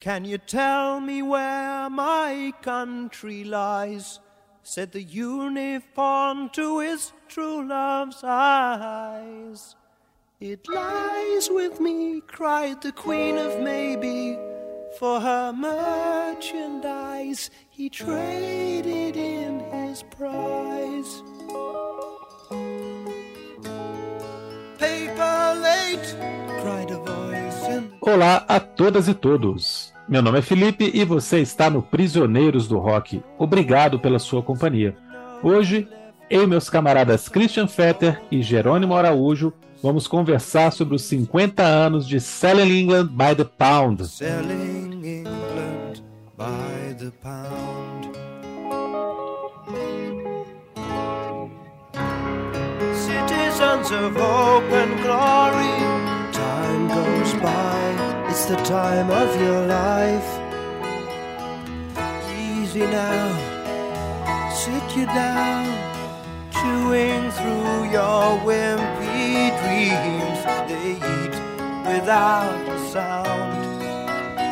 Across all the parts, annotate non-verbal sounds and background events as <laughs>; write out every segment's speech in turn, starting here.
Can you tell me where my country lies? Said the uniform to his true love's eyes. It lies with me, cried the Queen of Maybe. For her merchandise, he traded in his prize. Olá a todas e todos. Meu nome é Felipe e você está no Prisioneiros do Rock. Obrigado pela sua companhia. Hoje, eu e meus camaradas Christian Fetter e Jerônimo Araújo vamos conversar sobre os 50 anos de Selling England by the Pound. selling England by the pound. Citizens of hope and glory, goes by, it's the time of your life. Easy now, sit you down, chewing through your wimpy dreams. They eat without a sound.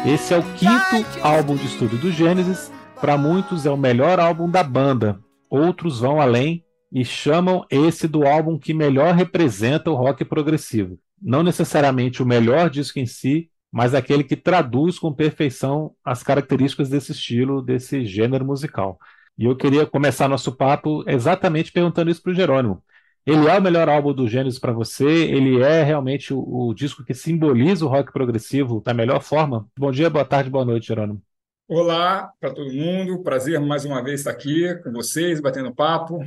Esse é o quinto álbum de estúdio do Gênesis. Para muitos é o melhor álbum da banda. Outros vão além e chamam esse do álbum que melhor representa o rock progressivo. Não necessariamente o melhor disco em si, mas aquele que traduz com perfeição as características desse estilo, desse gênero musical. E eu queria começar nosso papo exatamente perguntando isso para o Jerônimo. Ele é o melhor álbum do Gênesis para você? Ele é realmente o, o disco que simboliza o rock progressivo da melhor forma? Bom dia, boa tarde, boa noite, Jerônimo. Olá para todo mundo, prazer mais uma vez estar aqui com vocês, batendo papo,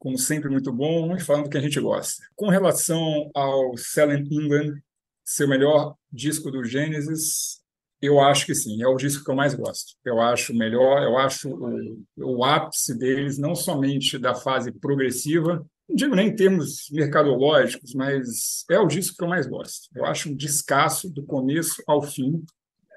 como sempre muito bom e falando do que a gente gosta. Com relação ao Selling England, seu melhor disco do Gênesis, eu acho que sim, é o disco que eu mais gosto. Eu acho melhor, eu acho o, o ápice deles, não somente da fase progressiva, não digo nem em termos mercadológicos, mas é o disco que eu mais gosto. Eu acho um descasso do começo ao fim.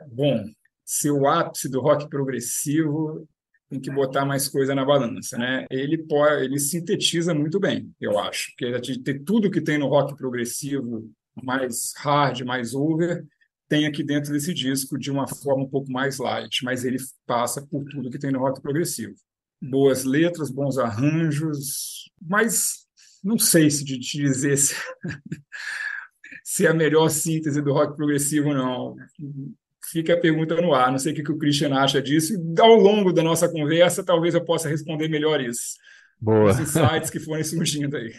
Bom, se o ápice do rock progressivo tem que botar mais coisa na balança, né? Ele pode, ele sintetiza muito bem, eu acho, porque ele tem tudo que tem no rock progressivo, mais hard, mais over, tem aqui dentro desse disco de uma forma um pouco mais light, mas ele passa por tudo que tem no rock progressivo. Boas letras, bons arranjos, mas não sei se te dizer <laughs> se é a melhor síntese do rock progressivo, não fica a pergunta no ar. Não sei o que o Christian acha disso. E ao longo da nossa conversa, talvez eu possa responder melhor isso. Boa. Os insights que forem surgindo aí.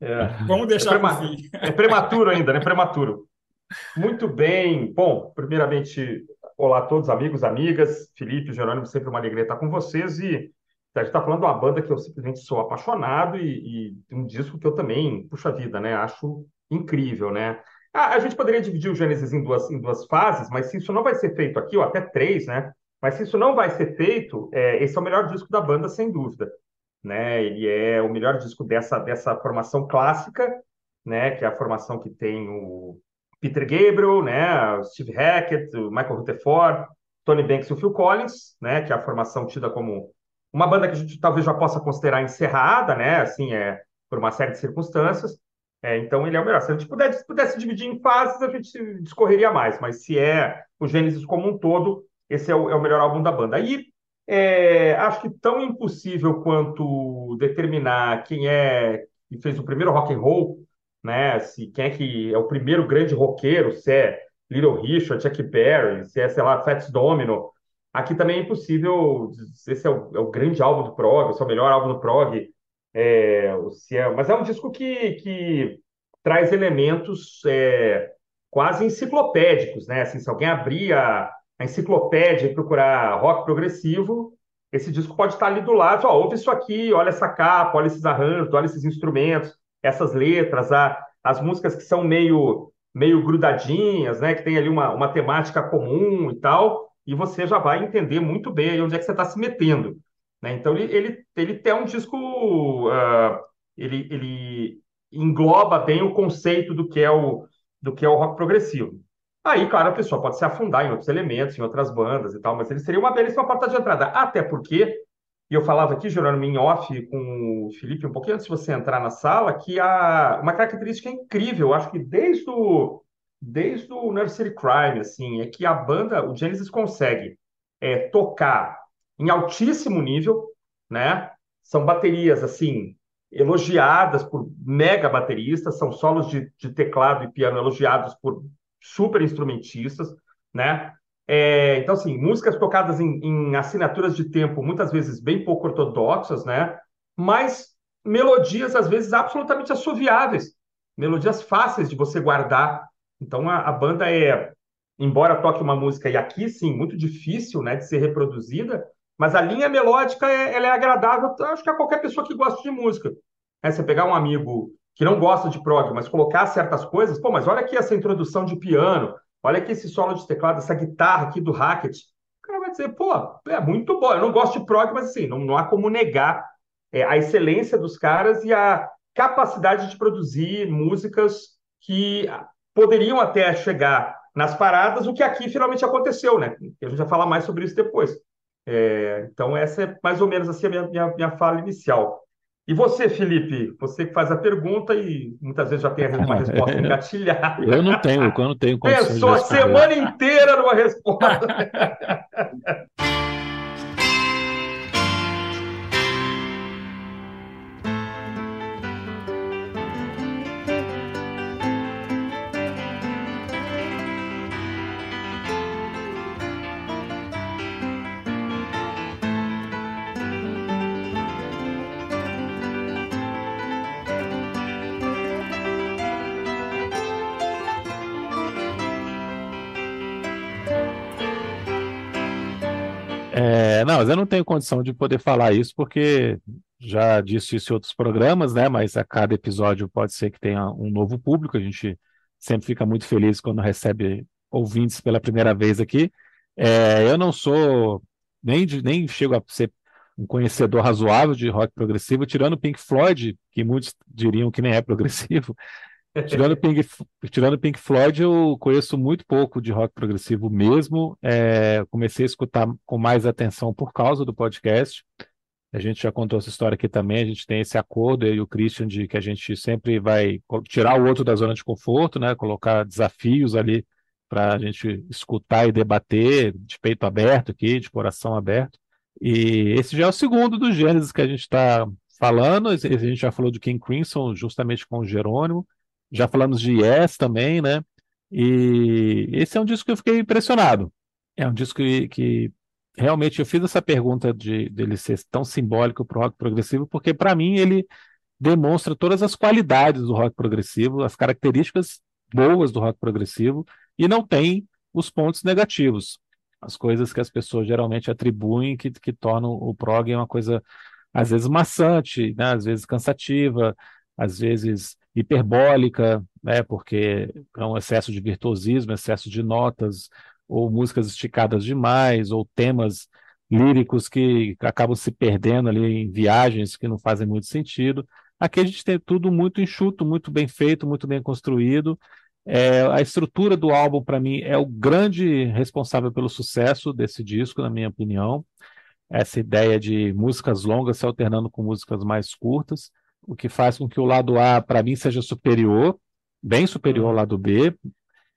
É. Vamos deixar é, prema... é prematuro ainda, né? Prematuro. Muito bem. Bom, primeiramente, olá a todos, amigos, amigas. Felipe, Jerônimo, sempre uma alegria estar com vocês. E a gente está falando de uma banda que eu simplesmente sou apaixonado e, e um disco que eu também, puxa vida, né? Acho incrível, né? Ah, a gente poderia dividir o Gênesis em duas, em duas fases, mas se isso não vai ser feito aqui, ou até três, né? Mas se isso não vai ser feito, é, esse é o melhor disco da banda, sem dúvida. Né? Ele é o melhor disco dessa, dessa formação clássica, né? Que é a formação que tem o Peter Gabriel, né? O Steve Hackett, o Michael Rutherford, Tony Banks e o Phil Collins, né? Que é a formação tida como uma banda que a gente talvez já possa considerar encerrada, né? Assim, é por uma série de circunstâncias. É, então ele é o melhor. Se a gente pudesse, pudesse dividir em fases, a gente discorreria mais, mas se é o Gênesis como um todo, esse é o, é o melhor álbum da banda. Aí é, acho que tão impossível quanto determinar quem é que fez o primeiro rock and roll, né? Se quem é que é o primeiro grande roqueiro, se é Little Richard, Chuck Berry, se é, sei lá, Fats Domino. Aqui também é impossível. Esse é o, é o grande álbum do prog, esse é o melhor álbum do prog. É, o Ciel, mas é um disco que, que traz elementos é, quase enciclopédicos, né? Assim, se alguém abrir a, a, enciclopédia e procurar rock progressivo, esse disco pode estar ali do lado, ó, ouve isso aqui, olha essa capa, olha esses arranjos, olha esses instrumentos, essas letras, a, as músicas que são meio meio grudadinhas, né? Que tem ali uma, uma temática comum e tal, e você já vai entender muito bem onde é que você está se metendo. Né? Então, ele, ele, ele tem um disco, uh, ele, ele engloba bem o conceito do que é o, do que é o rock progressivo. Aí, claro, a pessoa pode se afundar em outros elementos, em outras bandas e tal, mas ele seria uma belíssima porta de entrada. Até porque, e eu falava aqui, Jerônimo, em off com o Felipe, um pouquinho antes de você entrar na sala, que há uma característica incrível, eu acho que desde o desde o Nursery Crime, assim, é que a banda, o Genesis consegue é, tocar em altíssimo nível, né? São baterias, assim, elogiadas por mega bateristas, são solos de, de teclado e piano elogiados por super instrumentistas, né? É, então, assim, músicas tocadas em, em, assinaturas de tempo, muitas vezes bem pouco ortodoxas, né? Mas melodias, às vezes, absolutamente assoviáveis. Melodias fáceis de você guardar. Então, a, a banda é, embora toque uma música, e aqui, sim, muito difícil né, de ser reproduzida, mas a linha melódica é, ela é agradável, acho que a qualquer pessoa que gosta de música. É, você pegar um amigo que não gosta de prog, mas colocar certas coisas, pô, mas olha aqui essa introdução de piano, olha aqui esse solo de teclado, essa guitarra aqui do Hackett. O cara vai dizer, pô, é muito bom. Eu não gosto de prog, mas assim, não, não há como negar é, a excelência dos caras e a capacidade de produzir músicas que poderiam até chegar nas paradas, o que aqui finalmente aconteceu, né? A gente vai falar mais sobre isso depois. É, então, essa é mais ou menos assim a minha, minha, minha fala inicial. E você, Felipe, você que faz a pergunta e muitas vezes já tem uma <laughs> resposta engatilhada. Eu não tenho, eu não tenho Pensou a semana inteira numa resposta. <laughs> mas eu não tenho condição de poder falar isso, porque já disse isso em outros programas, né? Mas a cada episódio pode ser que tenha um novo público. A gente sempre fica muito feliz quando recebe ouvintes pela primeira vez aqui. É, eu não sou nem, de, nem chego a ser um conhecedor razoável de rock progressivo, tirando Pink Floyd, que muitos diriam que nem é progressivo. Tirando Pink, tirando Pink Floyd, eu conheço muito pouco de rock progressivo mesmo. É, comecei a escutar com mais atenção por causa do podcast. A gente já contou essa história aqui também. A gente tem esse acordo, eu e o Christian, de que a gente sempre vai tirar o outro da zona de conforto, né? Colocar desafios ali para a gente escutar e debater de peito aberto aqui, de coração aberto. E esse já é o segundo dos gêneros que a gente está falando. A gente já falou de King Crimson justamente com o Jerônimo. Já falamos de Yes também, né? E esse é um disco que eu fiquei impressionado. É um disco que, que realmente eu fiz essa pergunta de dele ser tão simbólico para o rock progressivo, porque para mim ele demonstra todas as qualidades do rock progressivo, as características boas do rock progressivo, e não tem os pontos negativos, as coisas que as pessoas geralmente atribuem que, que tornam o prog uma coisa às vezes maçante, né? às vezes cansativa, às vezes hiperbólica, né, porque é um excesso de virtuosismo, excesso de notas, ou músicas esticadas demais, ou temas líricos que acabam se perdendo ali em viagens que não fazem muito sentido. Aqui a gente tem tudo muito enxuto, muito bem feito, muito bem construído. É, a estrutura do álbum, para mim, é o grande responsável pelo sucesso desse disco, na minha opinião. Essa ideia de músicas longas se alternando com músicas mais curtas o que faz com que o lado A, para mim, seja superior, bem superior ao uhum. lado B,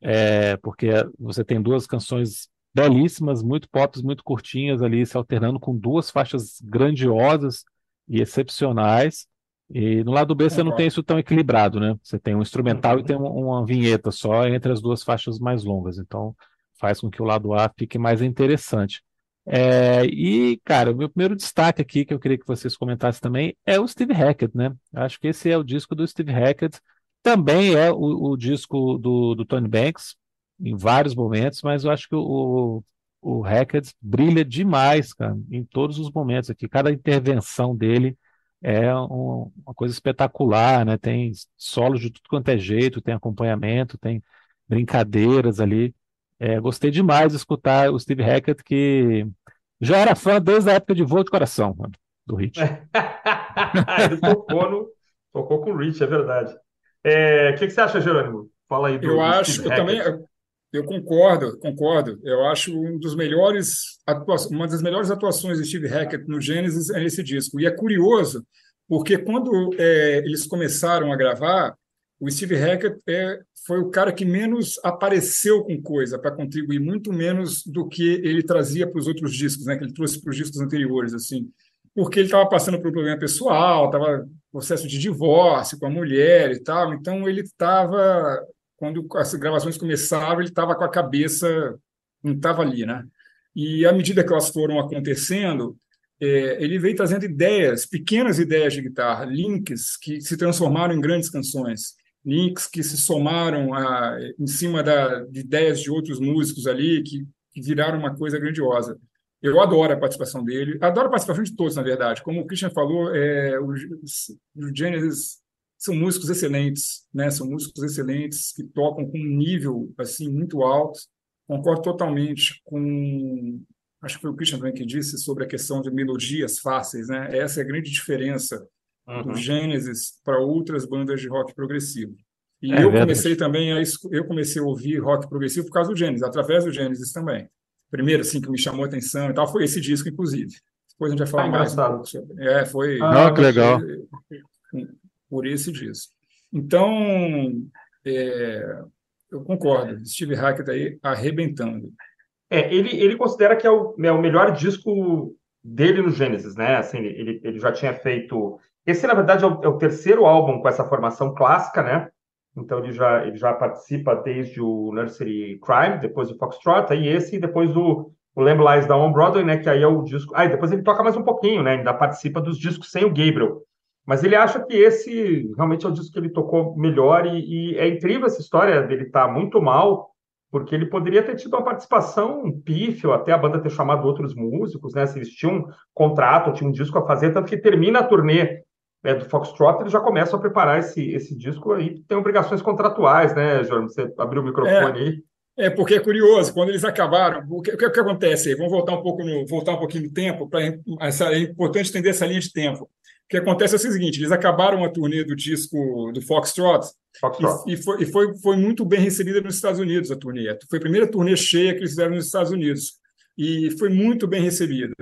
é, porque você tem duas canções belíssimas, muito pop, muito curtinhas ali, se alternando com duas faixas grandiosas e excepcionais. E no lado B você não tem isso tão equilibrado, né? Você tem um instrumental e tem uma, uma vinheta só entre as duas faixas mais longas. Então faz com que o lado A fique mais interessante. É, e, cara, o meu primeiro destaque aqui, que eu queria que vocês comentassem também, é o Steve Hackett, né? Acho que esse é o disco do Steve Hackett. Também é o, o disco do, do, Tony Banks, em vários momentos, mas eu acho que o, o Hackett brilha demais, cara, em todos os momentos aqui. Cada intervenção dele é um, uma coisa espetacular, né? Tem solos de tudo quanto é jeito, tem acompanhamento, tem brincadeiras ali. É, gostei demais de escutar o Steve Hackett, que já era fã desde a época de Voo de Coração, mano, do Rich. <laughs> Ele tocou, no, tocou com o Rich, é verdade. É, o que, que, você acha, Jerônimo? Fala aí do Eu acho, eu também, eu concordo, concordo. Eu acho um dos melhores uma das melhores atuações de Steve Hackett no Genesis é esse disco. E é curioso, porque quando é, eles começaram a gravar, o Steve Hackett é, foi o cara que menos apareceu com coisa para contribuir, muito menos do que ele trazia para os outros discos, né? Que ele trouxe para os discos anteriores, assim, porque ele estava passando por um problema pessoal, estava processo de divórcio com a mulher e tal, então ele estava quando as gravações começavam, ele estava com a cabeça não estava ali, né? E à medida que elas foram acontecendo, é, ele veio trazendo ideias, pequenas ideias de guitarra, links que se transformaram em grandes canções links que se somaram a, em cima da, de ideias de outros músicos ali, que, que viraram uma coisa grandiosa. Eu adoro a participação dele, adoro a participação de todos, na verdade. Como o Christian falou, é, os, os Genesis são músicos excelentes, né? São músicos excelentes que tocam com um nível assim muito alto. Concordo totalmente com acho que foi o Christian também que disse sobre a questão de melodias fáceis, né? Essa é a grande diferença uhum. do Gênesis para outras bandas de rock progressivo. E é eu verdade. comecei também a eu comecei a ouvir rock progressivo por causa do Gênesis, através do Gênesis também. Primeiro assim que me chamou a atenção e tal foi esse disco inclusive. Depois a gente vai falar ah, mais um pouco sobre. É, foi Ah, que legal. Por esse disco. Então, é, eu concordo. Steve Hackett aí arrebentando. É, ele, ele considera que é o, é o melhor disco dele no Gênesis, né? Assim, ele, ele já tinha feito esse, na verdade, é o, é o, terceiro álbum com essa formação clássica, né? Então ele já, ele já participa desde o Nursery Crime, depois do Foxtrot, aí esse e depois o, o Lamb Lies Down on Broadway, né? Que aí é o disco. Ah, e depois ele toca mais um pouquinho, né? Ainda participa dos discos sem o Gabriel. Mas ele acha que esse realmente é o disco que ele tocou melhor e, e é incrível essa história dele estar tá muito mal, porque ele poderia ter tido uma participação pífio, até a banda ter chamado outros músicos, né? Se eles tinham um contrato, tinham um disco a fazer, tanto que termina a turnê é, do Foxtrot, eles já começam a preparar esse, esse disco aí, tem obrigações contratuais, né, Jorge? Você abriu o microfone é, aí. É, porque é curioso, quando eles acabaram, o que, o que, acontece aí? Vamos voltar um pouco no, voltar um pouquinho no tempo, para é importante entender essa linha de tempo. O que acontece é o seguinte: eles acabaram a turnê do disco do Foxtrot, Foxtrot. E, e, foi, e foi, foi muito bem recebida nos Estados Unidos a turnê. Foi a primeira turnê cheia que eles fizeram nos Estados Unidos. E foi muito bem recebida.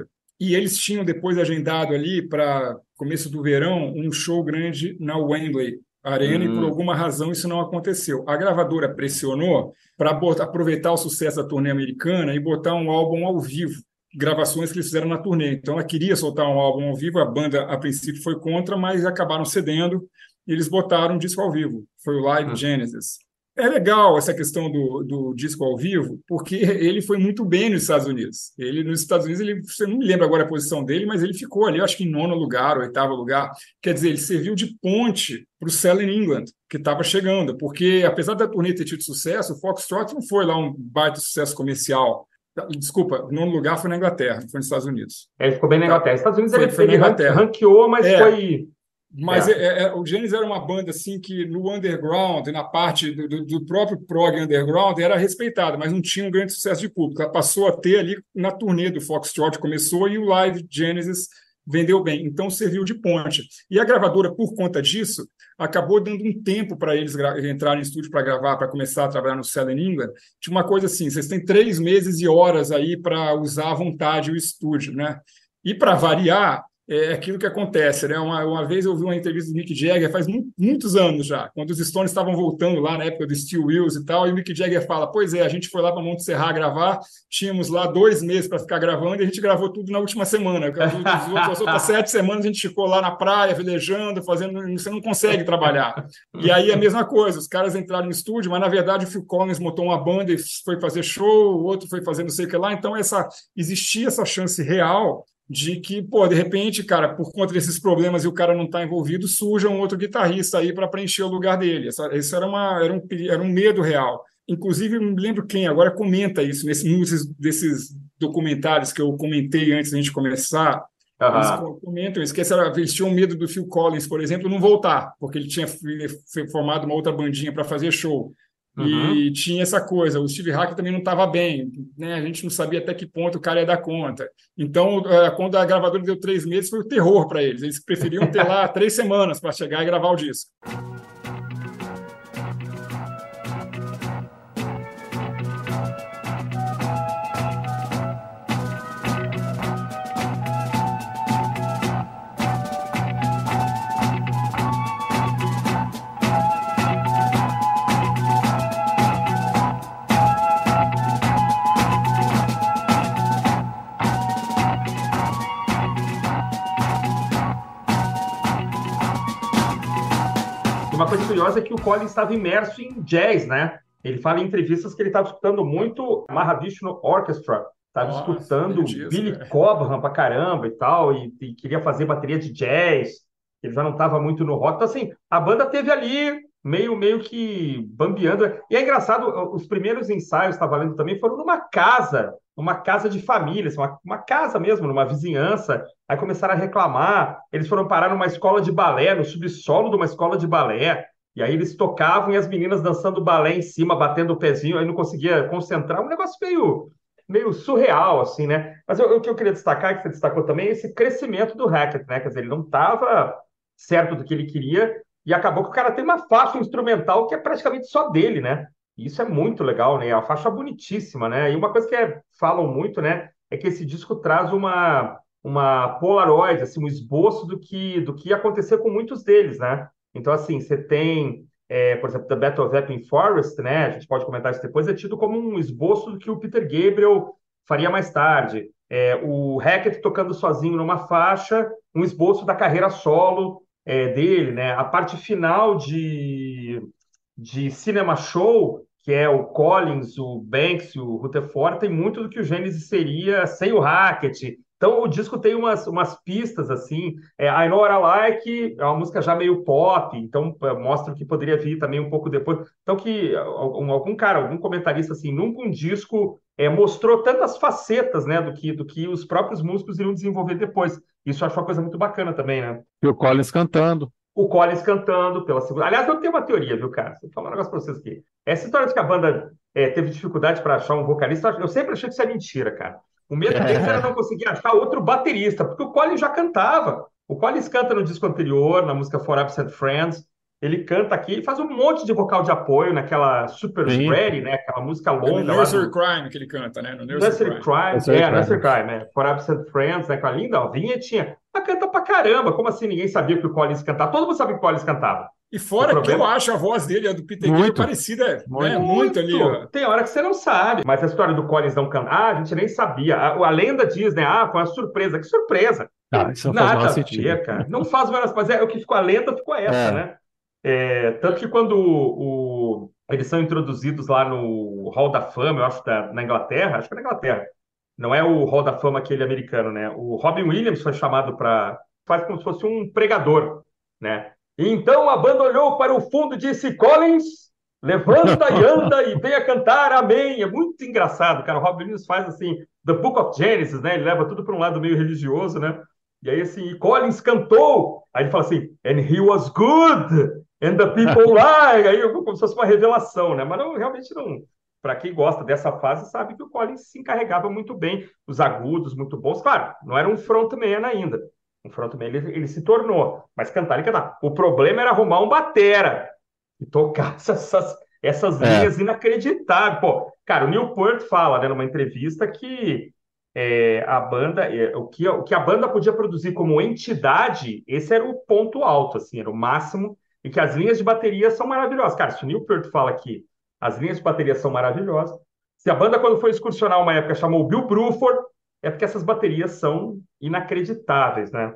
E eles tinham depois agendado ali para começo do verão um show grande na Wembley Arena uhum. e por hum. alguma razão isso não aconteceu. A gravadora pressionou para aproveitar o sucesso da turnê americana e botar um álbum ao vivo, gravações que eles fizeram na turnê. Então ela queria soltar um álbum ao vivo, a banda a princípio foi contra, mas acabaram cedendo e eles botaram um disco ao vivo. Foi o Live uhum. Genesis. É legal essa questão do, do disco ao vivo, porque <laughs> ele foi muito bem nos Estados Unidos. Ele nos Estados Unidos, ele, você não me lembra agora a posição dele, mas ele ficou ali, acho que em nono lugar, oitavo lugar. Quer dizer, ele serviu de ponte para o Selling England, que estava chegando, porque apesar da turnê ter tido sucesso, o Foxtrot não foi lá um baita sucesso comercial. Desculpa, nono lugar foi na Inglaterra, foi nos Estados Unidos. É, ele ficou bem na Inglaterra. Estados Unidos foi, ele, foi ele ranqueou, mas é. foi mas é. É, é, o Genesis era uma banda assim que no underground, na parte do, do, próprio prog underground, era respeitada, mas não tinha um grande sucesso de público. Ela passou a ter ali na turnê do Foxtrot, começou e o Live Genesis vendeu bem. Então serviu de ponte. E a gravadora, por conta disso, acabou dando um tempo para eles entrarem em estúdio para gravar, para começar a trabalhar no Cell in England. Tinha uma coisa assim: vocês têm três meses e horas aí para usar à vontade o estúdio, né? E para variar, é aquilo que acontece, né? Uma, uma vez eu vi uma entrevista do Mick Jagger, faz muitos anos já, quando os Stones estavam voltando lá na época do Steel Wheels e tal, e o Mick Jagger fala: Pois é, a gente foi lá para Monte Serra gravar, tínhamos lá dois meses para ficar gravando e a gente gravou tudo na última semana. As outras sete semanas a gente ficou lá na praia, velejando, fazendo. Você não consegue trabalhar. E aí a mesma coisa, os caras entraram no estúdio, mas na verdade o Phil Collins montou uma banda e foi fazer show, o outro foi fazer não sei o que lá, então essa existia essa chance real de que, pô, de repente, cara, por conta desses problemas e o cara não está envolvido, surja um outro guitarrista aí para preencher o lugar dele. Essa, esse era, uma, era, um, era um medo real. Inclusive, não me lembro quem agora comenta isso, nesse, desses, desses documentários que eu comentei antes da gente começar. Uhum. Eles comentam isso, que eles tinham medo do Phil Collins, por exemplo, não voltar, porque ele tinha formado uma outra bandinha para fazer show. Uhum. E tinha essa coisa, o Steve Hackett também não estava bem, né? a gente não sabia até que ponto o cara ia dar conta. Então, é, quando a gravadora deu três meses, foi o terror para eles. Eles preferiam ter lá <laughs> três semanas para chegar e gravar o disco. Curiosa é que o Collins estava imerso em jazz, né? Ele fala em entrevistas que ele estava escutando muito Mahavishnu Orchestra, estava escutando Billy cara. Cobham pra caramba e tal, e, e, queria fazer bateria de jazz. Ele já não estava muito no rock. Então, assim, a banda teve ali meio meio que bambeando. E é engraçado, os primeiros ensaios, estava lendo também, foram numa casa, uma casa de família, assim, uma, uma casa mesmo, numa vizinhança. Aí começaram a reclamar. Eles foram parar numa escola de balé, no subsolo de uma escola de balé. E aí eles tocavam e as meninas dançando balé em cima, batendo o pezinho, aí não conseguia concentrar. Um negócio meio, meio surreal, assim, né? Mas eu, o que eu queria destacar, que você destacou também, é esse crescimento do Hackett, né? Quer dizer, ele não estava certo do que ele queria e acabou que o cara tem uma faixa instrumental que é praticamente só dele, né? E isso é muito legal, né? É uma faixa bonitíssima, né? E uma coisa que é, falam muito, né? É que esse disco traz uma, uma polaroid, assim, um esboço do que, do que ia acontecer com muitos deles, né? Então, assim, você tem, é, por exemplo, The Battle of Epping Forest, né? A gente pode comentar isso depois, é tido como um esboço do que o Peter Gabriel faria mais tarde. É, o Hackett tocando sozinho numa faixa, um esboço da carreira solo é, dele, né? A parte final de, de Cinema Show, que é o Collins, o Banks o Rutherford, tem muito do que o Gênesis seria sem o Hackett, então o disco tem umas, umas pistas assim. É, I Know What I Like é uma música já meio pop, então mostra que poderia vir também um pouco depois. Então que algum, algum cara, algum comentarista assim, nunca um disco é, mostrou tantas facetas, né, do que do que os próprios músicos iriam desenvolver depois. Isso eu acho uma coisa muito bacana também, né? E o Collins cantando. O Collins cantando pela segunda. Aliás, eu tenho uma teoria, viu, cara? Vou falar um negócio para vocês aqui. Essa história de que a banda é, teve dificuldade para achar um vocalista, eu sempre achei que isso é mentira, cara. O medo deles era não conseguir achar outro baterista, porque o Collins já cantava. O Collins canta no disco anterior, na música For Absent Friends. Ele canta aqui, faz um monte de vocal de apoio naquela Super Sim. Spread, né? Aquela música longa. É no Nursery do... Crime que ele canta, né? No Nursery, Nursery Crime. Crime. Nursery é, Crime. Nursery Crime, é. For Absent Friends, né? Com a linda ó, vinhetinha. Ela canta pra caramba. Como assim ninguém sabia que o Collins cantava? Todo mundo sabia que o Collins cantava. E fora problema... que eu acho a voz dele, a do Peter muito. parecida, muito, né? muito, ali. Ó. Tem hora que você não sabe. Mas a história do Collins não cantar, ah, a gente nem sabia. A, a, lenda diz, né? Ah, foi uma surpresa. Que surpresa! Ah, isso não Nada faz sentido. Ver, cara. Não faz mais, mas é o que ficou a lenda, ficou essa, é. né? É, tanto que quando o, o, eles são introduzidos lá no Hall da Fama, eu acho, da, na Inglaterra, acho que é na Inglaterra. Não é o Hall da Fama aquele americano, né? O Robin Williams foi chamado para faz como se fosse um pregador, né? Então a banda olhou para o fundo e disse: Collins, levanta e anda e venha cantar, amém. É muito engraçado, cara. O Rob Williams faz assim, The Book of Genesis, né? Ele leva tudo para um lado meio religioso, né? E aí, assim, Collins cantou. Aí ele fala assim: And he was good, and the people <laughs> like. Aí, como se fosse uma revelação, né? Mas não, realmente não. Para quem gosta dessa fase, sabe que o Collins se encarregava muito bem, os agudos muito bons. Claro, não era um frontman ainda, um frontman ele, ele se tornou, mas cantar e cantar. O problema era arrumar um batera e tocar <laughs> essas, essas é. linhas inacreditáveis. Pô, cara, o Newport fala né, numa entrevista que é, a banda, é, o, que, o que a banda podia produzir como entidade, esse era o ponto alto, assim, era o máximo, e que as linhas de bateria são maravilhosas. Cara, se o Newport fala que as linhas de bateria são maravilhosas, se a banda, quando foi excursionar uma época, chamou o Bill Bruford, é porque essas baterias são inacreditáveis, né?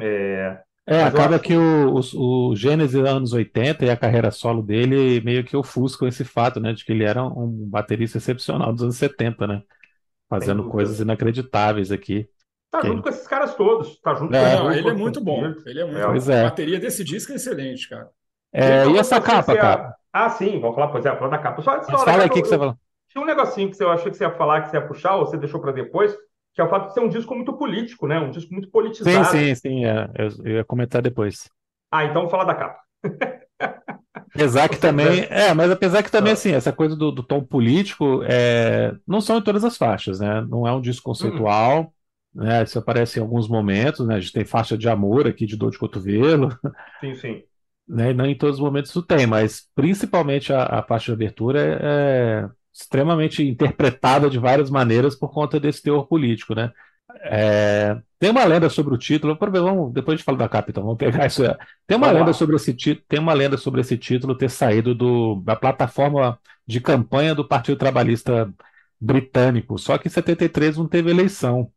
É, é acaba que o, o, o Gênesis dos anos 80 e a carreira solo dele meio que ofuscam esse fato, né? De que ele era um baterista excepcional dos anos 70, né? Fazendo coisas inacreditáveis aqui. Tá junto com esses caras todos. Tá junto é. com Não, ele é muito bom. Ele é muito é, bom. A bateria desse disco é excelente, cara. É, e essa capa, cara? Ah, sim, vamos falar, pois é, falar da capa. Só, só fala o que, você falou. Tinha um negocinho que eu achei que você ia falar, que você ia puxar, ou você deixou para depois, que é o fato de ser um disco muito político, né? Um disco muito politizado. Sim, sim, sim. É. Eu, eu, ia comentar depois. Ah, então vamos falar da capa. <laughs> Apesar que também. <laughs> É, mas apesar que também, ah. assim, essa coisa do, do, tom político é, não são em todas as faixas, né? Não é um disco conceitual. Hum. Né? Isso aparece em alguns momentos, né? A gente tem faixa de amor aqui, de dor de cotovelo. <laughs> Sim, sim. Né? Não em todos os momentos isso tem, mas principalmente a, a faixa de abertura é, é extremamente interpretada de várias maneiras por conta desse teor político, né? É, tem uma lenda sobre o título, vamos, depois a gente fala da capa, então vamos pegar isso. Tem uma lenda sobre esse título, tem uma lenda sobre esse título ter saído do, da plataforma de campanha do Partido Trabalhista Britânico, só que em 73 não teve eleição.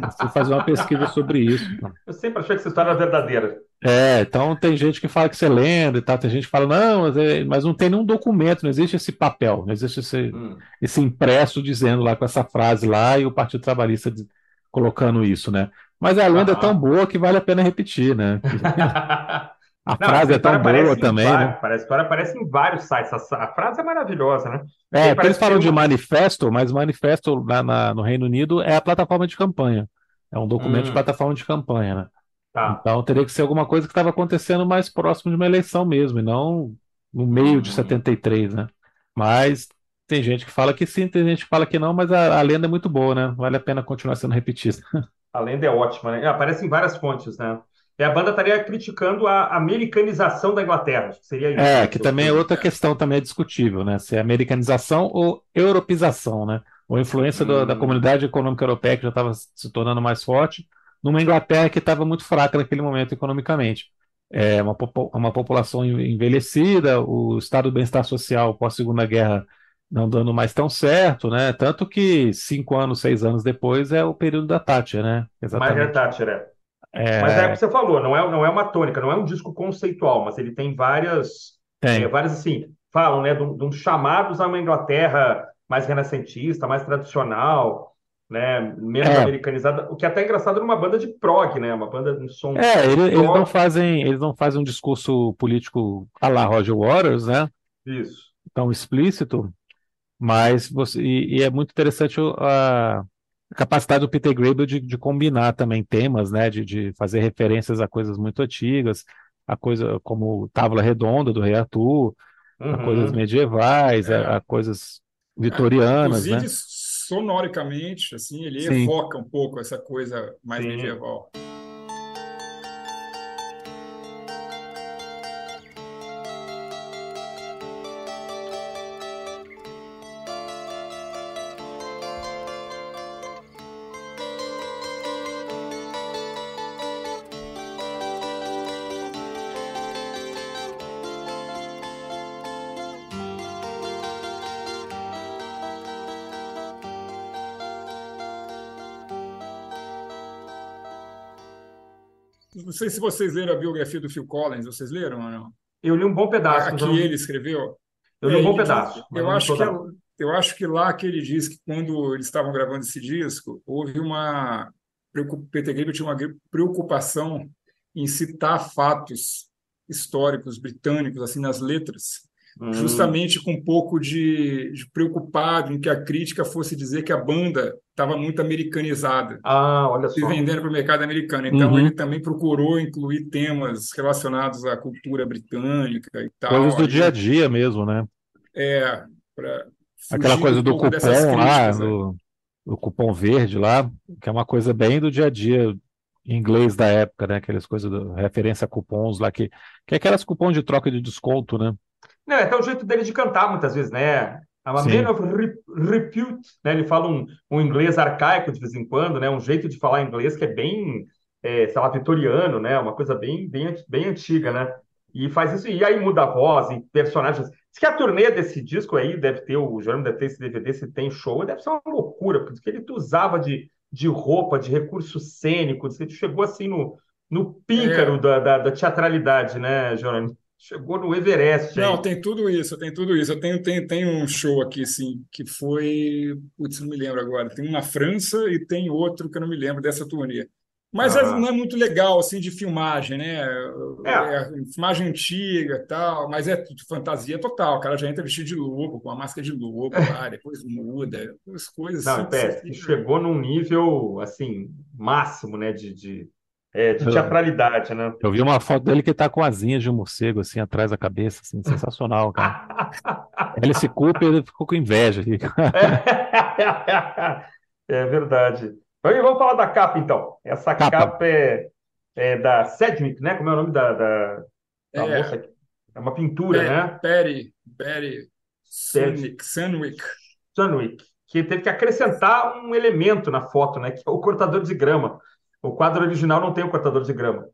Você fazer uma pesquisa sobre isso. <laughs> Eu sempre achei que essa história era verdadeira. É, então tem gente que fala que você lenda e tal, tem gente que fala, não, mas, é- mas não tem nenhum documento, não existe esse papel, não existe esse, Hum. esse impresso dizendo lá com essa frase lá e o Partido Trabalhista de- colocando isso, né? Mas a lenda é tão boa que vale a pena repetir, né? <laughs> A Não, frase é tão história aparece boa em também, vários- né? Parece, a história aparece em vários sites. A, a frase é maravilhosa, né? É, porque eles falam que de manifesto, mas manifesto lá na- no Reino Unido é a plataforma de campanha. É um documento de Hum. plataforma de campanha, né? Tá. Então teria que ser alguma coisa que estava acontecendo mais próximo de uma eleição mesmo, e não no meio de Uhum. 73, né? Mas tem gente que fala que sim, tem gente que fala que não, mas a, a lenda é muito boa, né? Vale a pena continuar sendo repetida. <laughs> A lenda é ótima, né? Aparece em várias fontes, né? E a banda estaria criticando a americanização da Inglaterra, acho que seria isso. É, que também é outra questão também é discutível, né? Se é americanização ou europeização, né? Ou influência do- da Hum. comunidade econômica europeia que já estava se tornando mais forte, numa Inglaterra que estava muito fraca naquele momento economicamente. É uma, uma população envelhecida, o estado do bem-estar social pós-Segunda Guerra não dando mais tão certo, né? Tanto que cinco anos, seis anos depois é o período da Thatcher, né? Margaret Exatamente. Thatcher, é. É, Mas é o que você falou, não é, não é uma tônica, não é um disco conceitual, mas ele tem várias, tem. é, várias assim, falam, né, de, um- de uns chamados a uma Inglaterra mais renascentista, mais tradicional, né, menos É. americanizada, o que é até engraçado numa banda de prog, né, uma banda de som É, ele- eles não fazem, eles não fazem um discurso político à la Roger Waters, né? isso. Tão explícito, mas você, e, e é muito interessante a, a capacidade do Peter Gabriel de, de combinar também temas, né? De, de fazer referências a coisas muito antigas, a coisa como Távola Redonda do Rei Arthur, a coisas Uhum. medievais, É. a, a coisas vitorianas, né? Sonoricamente, assim, ele Sim. evoca um pouco essa coisa mais Sim. medieval. Sei se vocês leram a biografia do Phil Collins, vocês leram ou não? Eu li um bom pedaço, A que eu não- ele escreveu. eu li um É, bom pedaço, eu acho que toda. é- eu acho que lá que ele diz que quando eles estavam gravando esse disco, houve uma Peter Gabriel tinha uma preocupação em citar fatos históricos britânicos assim nas letras, Hum, justamente com um pouco de, de preocupado em que a crítica fosse dizer que a banda estava muito americanizada Ah, olha se só. vendendo para o mercado americano. Então, Uhum. ele também procurou incluir temas relacionados à cultura britânica e tal. Coisas do dia a dia mesmo, né? É, para Aquela coisa um do cupom lá, críticas, né? do, do cupom verde lá, que é uma coisa bem do dia a dia inglês da época, né? Aquelas coisas, do, referência a cupons lá, que, que é aquelas cupons de troca de desconto, né? Não, é até o jeito dele de cantar muitas vezes, né? A man of re- repute, né? Ele fala um, um inglês arcaico de vez em quando, né? Um jeito de falar inglês que é bem, é, sei lá, vitoriano, né? Uma coisa bem, bem, bem antiga, né? E faz isso, e aí muda a voz e personagens. Diz que a turnê desse disco aí deve ter, o Jerônimo deve ter esse DVD, se tem show, deve ser uma loucura, porque ele usava de, de roupa, de recurso cênico, diz que ele chegou assim no, no píncaro É. da, da, da teatralidade, né, Jerônimo? Chegou no Everest aí. Não, tem tudo isso, tem tudo isso. Eu tenho, tenho, tenho um show aqui, assim, que foi. Putz, não me lembro agora. Tem um na França e tem outro que eu não me lembro dessa turnê. Mas Ah. é- não é muito legal, assim, de filmagem, né? É. É filmagem antiga e tal, mas é fantasia total. O cara já entra vestido de lobo, com a máscara de lobo lá, depois muda, as coisas Não, assim. é, chegou num nível, assim, máximo, né, de, de, é, de teatralidade, né? Eu vi uma foto dele que tá com asinhas de morcego, assim, atrás da cabeça, assim, sensacional, cara. <laughs> Alice Cooper, ele ficou com inveja ali. É <laughs> verdade. Vamos vamos falar da capa, então. Essa Capa. capa é, é da Sedgwick, né? Como é o nome da, da, da É. moça aqui? É uma pintura, né? Perry, Perry Sunwick, Sunwick. Sunwick, que teve que acrescentar um elemento na foto, né? Que é o cortador de grama. O quadro original não tem o cortador de grama.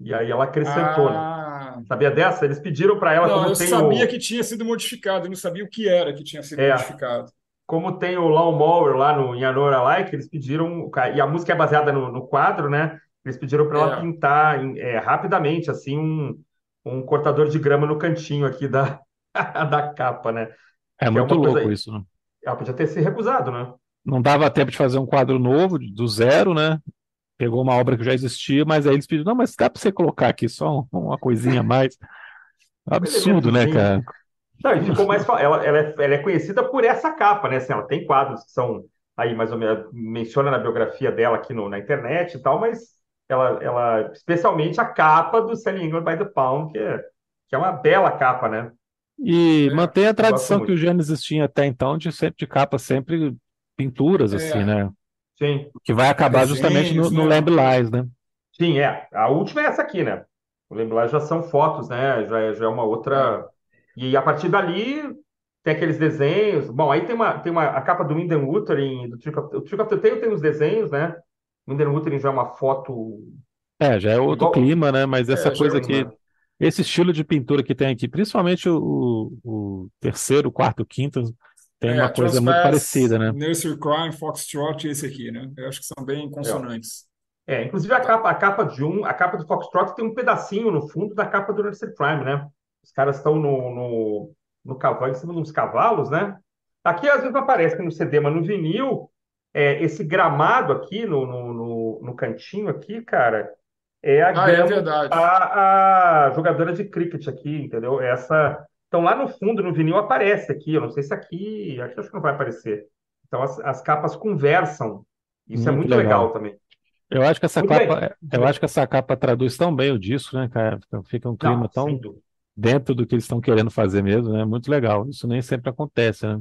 E aí ela acrescentou, né? Ah, Sabia dessa? Eles pediram para ela, não, como eu tem sabia o, que tinha sido modificado, eu não sabia o que era que tinha sido É. modificado. como tem o Lawnmower lá no em Anora Like, eles pediram, e a música é baseada no, no quadro, né? Eles pediram para ela É. pintar é, rapidamente, assim, um, um cortador de grama no cantinho aqui da, <laughs> da capa, né? É Que é muito coisa louco aí. isso, né? Ela podia ter se recusado, né? Não dava tempo de fazer um quadro novo, do zero, né? Pegou uma obra que já existia, mas aí eles pediram, não, mas dá para você colocar aqui só um- uma coisinha a mais. Absurdo, né, cara? Não, e ficou mais. Ela, ela, é, ela é conhecida por essa capa, né? Assim, ela tem quadros que são aí mais ou menos menciona na biografia dela aqui no, na internet e tal, mas ela, ela especialmente a capa do Selling England by the Pound, que é, que é uma bela capa, né? E É, mantém a tradição que o Gênesis tinha até então de sempre de capa, sempre pinturas, É. assim, né? Sim, Que vai acabar justamente no, no né? Lamb Lies, né? sim, é. A última é essa aqui, né? O lembro lá já são fotos, né? Já, é- já é uma outra. E a partir dali tem aqueles desenhos. Bom, aí tem uma, tem uma a capa do Winden Wuthering, do Trick of, o Trick of the Tail tem os desenhos, né? Winden Wuthering já é uma foto. É, já é outro Igual- clima, né? Mas essa É, coisa é que, uma- esse estilo de pintura que tem aqui, principalmente o, o, o terceiro, quarto, quinto, tem É, uma coisa muito parecida, né? Nursery Crime, Foxtrot e esse aqui, né? Eu acho que são bem consonantes. É, inclusive a capa, a capa de um, a capa do Foxtrot tem um pedacinho no fundo da capa do Nursery Crime, né? Os caras estão no, no, no cavalo, em cima de uns cavalos, né? Aqui às vezes aparece no CD, mas no vinil, é, esse gramado aqui no, no, no, no cantinho aqui, cara, é a, Ah, é grama- verdade. a, a jogadora de cricket aqui, entendeu? Essa. Então lá no fundo, no vinil, aparece aqui. Eu não sei se aqui. Aqui acho que não vai aparecer. Então as, as capas conversam. Isso é Muito muito legal. legal também. Eu acho que essa Muito capa, muito eu acho que essa capa traduz tão bem o disco, né, cara? Fica- Fica um clima Não, tão dentro do que eles estão querendo fazer mesmo, né? Muito legal. Isso nem sempre acontece, né?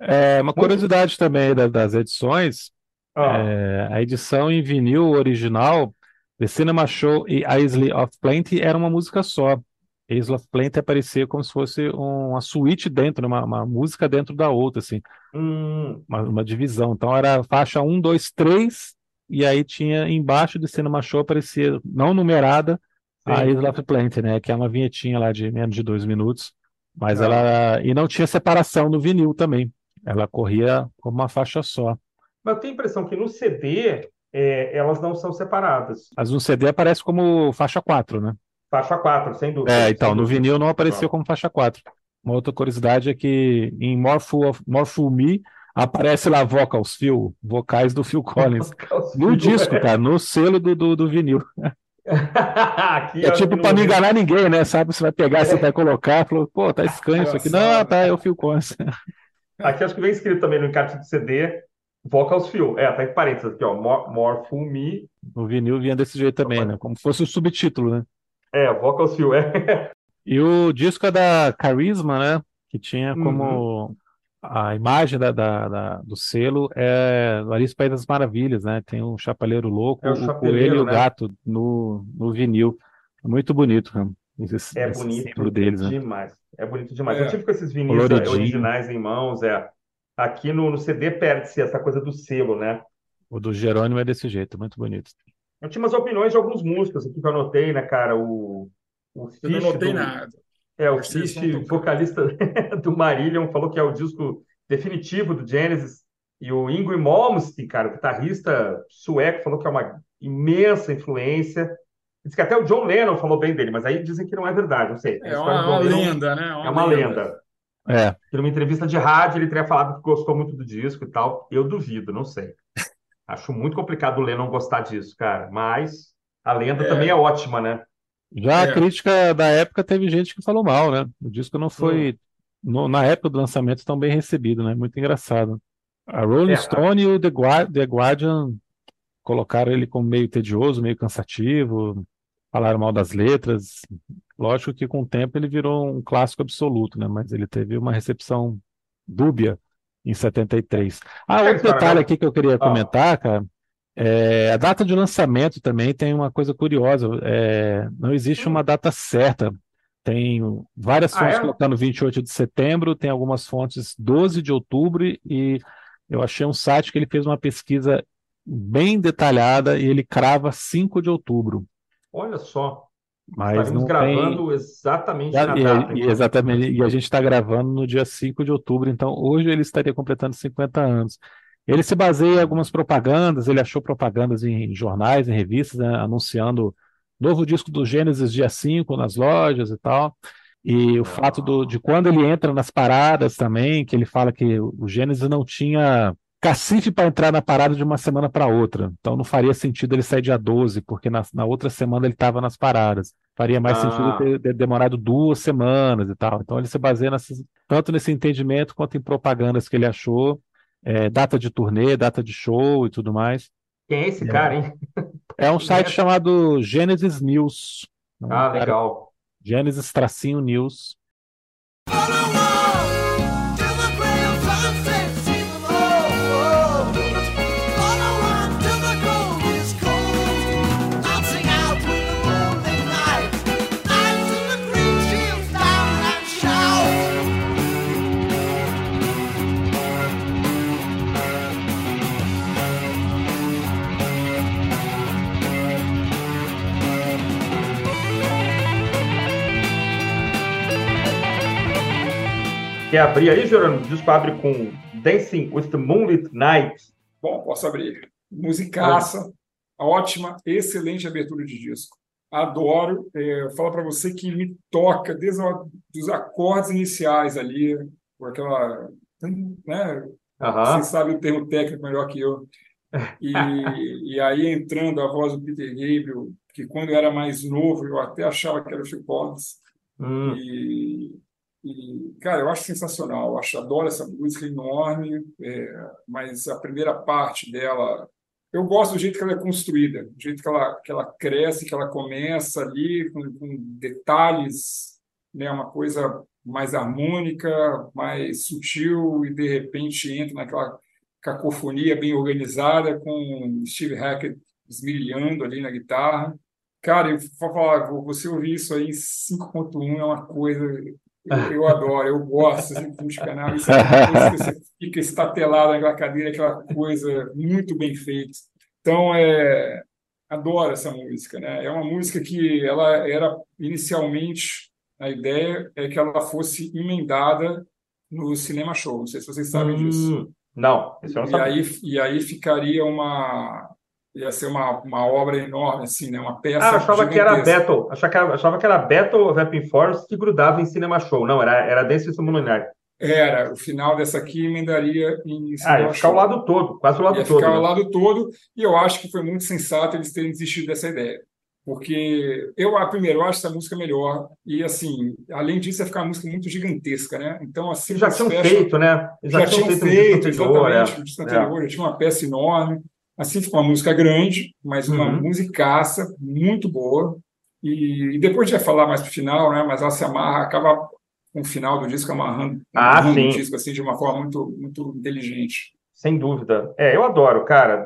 É, uma curiosidade também da- das edições, Ah, é, a edição em vinil original, The Cinema Show e Isle of Plenty era uma música só. Isle of Plenty aparecia como se fosse uma suíte dentro, uma, uma música dentro da outra, assim, hum, uma, uma divisão. Então era faixa 1, 2, 3, e aí tinha embaixo de Cinema Show aparecia, não numerada, a sim. Isle of Plenty, né? Que é uma vinhetinha lá de menos de dois minutos. Mas Ah. ela. E não tinha separação no vinil também. Ela corria como uma faixa só. Mas eu tenho a impressão que no CD é, elas não são separadas. Mas no CD aparece como faixa 4, né? Faixa 4, sem dúvida. É, então, no vinil não apareceu como faixa 4. Uma outra curiosidade é que em More Fool, of- More Fool Me aparece lá vocals, Phil, vocais do Phil Collins. <laughs> No disco, cara, no selo do, do, do vinil. <laughs> É tipo no- não enganar ninguém, né? Sabe? Você vai pegar, você É. vai colocar, falou, pô, tá estranho isso aqui. Não, tá, é o Phil Collins. <laughs> Aqui acho que vem escrito também no encarte do CD, Vocals Feel. É, tá em parênteses aqui, ó. More, Me. No vinil vinha desse jeito também, né? Como se fosse o subtítulo, né? É, Vocals Feel. É. E o disco é da Charisma, né? Que tinha Uhum. como a imagem da, da- da- do selo é no País das Maravilhas, né? Tem o Chapeleiro Louco, É o o Coelho e o né? Gato no, no vinil. É muito bonito, né? Esse, É esse bonito deles, né? demais. É bonito demais. É. Eu tive com esses vinis Coloridinho. originais em mãos, é. Aqui no, no CD perde-se essa coisa do selo, né? O do Jerônimo é desse jeito, muito bonito. Eu tinha umas opiniões de alguns músicos aqui que eu anotei, né, cara? O, o Eu não Fish notei do- nada. É, o Fish, vocalista <laughs> do Marillion, falou que é o disco definitivo do Genesis. E o Yngwie Malmsteen, cara, o guitarrista sueco, falou que é uma imensa influência. Diz que até o John Lennon falou bem dele, mas aí dizem que não é verdade, não sei. É uma, uma Lennon, lenda, né? É uma lenda. É, Que numa entrevista de rádio ele teria falado que gostou muito do disco e tal. Eu duvido, não sei. Acho muito complicado o Lennon gostar disso, cara. Mas a lenda É. também é ótima, né? já a É. crítica da época teve gente que falou mal, né? O disco não Hum. foi, no- na época do lançamento, tão bem recebido, né? Muito engraçado. A Rolling É, a- Stone e o The The Guardian colocaram ele como meio tedioso, meio cansativo, falaram mal das letras. Lógico que com o tempo ele virou um clássico absoluto, né? Mas ele teve uma recepção dúbia em 73. Ah, outro detalhe aqui que eu queria Ah. comentar, cara, é, a data de lançamento também tem uma coisa curiosa. é, não existe uma data certa. Tem várias Ah, fontes é? colocando 28 de setembro, tem algumas fontes 12 de outubro, e eu achei um site que ele fez uma pesquisa bem detalhada e ele crava 5 de outubro. Olha só. Mas Estaremos não gravando tem. exatamente na e- data. e então. exatamente, e a gente está gravando no dia 5 de outubro, então hoje ele estaria completando 50 anos. Ele se baseia em algumas propagandas, ele achou propagandas em jornais, em revistas, né, anunciando novo disco do Gênesis dia 5 nas lojas e tal. E o fato do, de quando ele entra nas paradas também, que ele fala que o Gênesis não tinha cacife para entrar na parada de uma semana para outra. Então não faria sentido ele sair dia 12, porque na, na outra semana ele estava nas paradas. Faria mais ah. sentido ter, ter, demorado duas semanas e tal. Então ele se baseia nessas, tanto nesse entendimento quanto em propagandas que ele achou, é, data de turnê, data de show e tudo mais. Quem é esse é. cara, hein? É um <laughs> site é? chamado Genesis News. Ah, legal. Genesis Tracinho News. Quer abrir aí, Jerônimo? O disco abre com Dancing with the Moonlit Night. Bom, posso abrir. Musicaça, ótima, excelente abertura de disco. Adoro. É, falo para você que me toca desde os acordes iniciais ali, com aquela. Né? Uhum. Você sabe o termo técnico melhor que eu. E, <laughs> e aí entrando a voz do Peter Gabriel, que quando eu era mais novo eu até achava que era o Collins. Hum. E, e, cara, eu acho sensacional, eu acho, adoro essa música enorme, é, mas a primeira parte dela, eu gosto do jeito que ela é construída, do jeito que ela, que ela cresce, que ela começa ali com, com detalhes, né, uma coisa mais harmônica, mais sutil, e de repente entra naquela cacofonia bem organizada com Steve Hackett esmirilhando ali na guitarra. Cara, eu vou falar, você ouvir isso aí em 5.1 é uma coisa <laughs> eu, adoro, eu gosto assim, de canal. Isso é você fica estatelado naquela cadeira, aquela coisa muito bem feita. Então, é, adoro essa música. Né? É uma música que ela era inicialmente a ideia é que ela fosse emendada no cinema show. Não sei se vocês sabem hum, disso. Não, isso eu não e aí e aí ficaria uma ia ser uma, uma obra enorme, assim, né? Uma peça. Ah, achava que era Battle. Achava que era, achava que era Battle of Epping Forest que grudava em Cinema Show. Não, era, era desse Luminar. Era, o final dessa aqui emendaria em Ah, ia ficar o lado todo, quase o lado ia todo. Ia ficar né? o lado todo, e eu acho que foi muito sensato eles terem desistido dessa ideia. Porque eu, a primeiro, eu acho essa música melhor, e assim, além disso, ia ficar uma música muito gigantesca, né? Então, assim. Já tinham feito, né? Já, já tinham feito, feito exatamente, no disco anterior, é. já tinha uma peça enorme. Assim ficou uma música grande, mas uma uhum. musicaça muito boa. E, e depois a gente vai falar mais para o final, né? Mas ela se amarra, acaba com o final do disco amarrando, ah, amarrando o disco assim, de uma forma muito, muito inteligente. Sem dúvida. É, eu adoro, cara.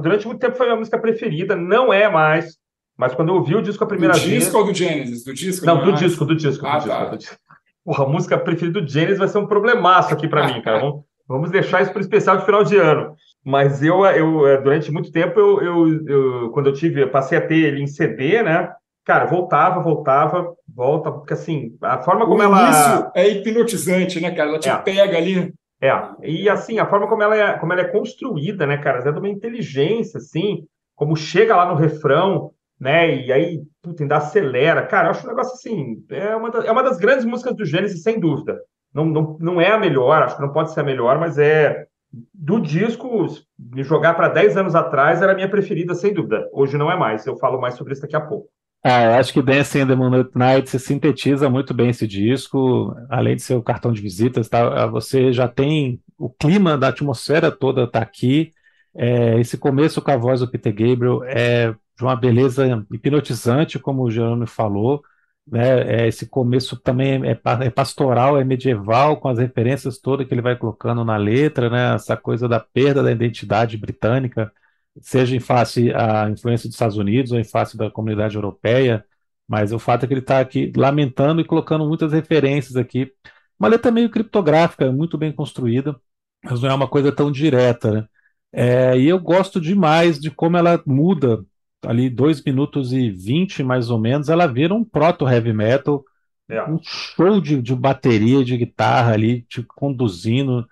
Durante muito tempo foi a minha música preferida, não é mais. Mas quando eu ouvi o disco a primeira do vez. Do disco ou do Genesis? Do disco? Não, do disco, do disco, ah, do disco, tá. do disco. Porra, a música preferida do Genesis vai ser um problemaço aqui para mim, cara. <laughs> Vamos, vamos deixar isso para o especial de final de ano. Mas eu, eu é, durante muito tempo, eu, eu, eu, quando eu tive, eu passei a ter ele em CD, né? Cara, voltava, voltava, volta, porque assim, a forma como o ela. Isso é hipnotizante, né, cara? Ela te é. pega ali. É, e assim, a forma como ela é, como ela é construída, né, cara? É de uma inteligência, assim, como chega lá no refrão, né? E aí, puta, ainda acelera. Cara, eu acho um negócio assim, é uma, da, é uma das grandes músicas do Gênesis, sem dúvida. Não, não, não é a melhor, acho que não pode ser a melhor, mas é do disco, me jogar para 10 anos atrás era a minha preferida, sem dúvida. Hoje não é mais. Eu falo mais sobre isso daqui a pouco. Ah, eu acho que Dancing in the Moonlit Night sintetiza muito bem esse disco, além de ser o cartão de visitas, tá? você já tem o clima da atmosfera toda tá aqui. É, esse começo com a voz do Peter Gabriel é de uma beleza hipnotizante, como o Jerônimo falou né? É, esse começo também é, é, pastoral, é medieval, com as referências todas que ele vai colocando na letra, né? Essa coisa da perda da identidade britânica, seja em face à influência dos Estados Unidos ou em face da comunidade europeia, mas o fato é que ele está aqui lamentando e colocando muitas referências aqui. Uma letra meio criptográfica, muito bem construída, mas não é uma coisa tão direta, né? É, e eu gosto demais de como ela muda ali 2 minutos e 20 mais ou menos, ela vira um proto heavy metal, é. um show de, de bateria, de guitarra ali, te conduzindo,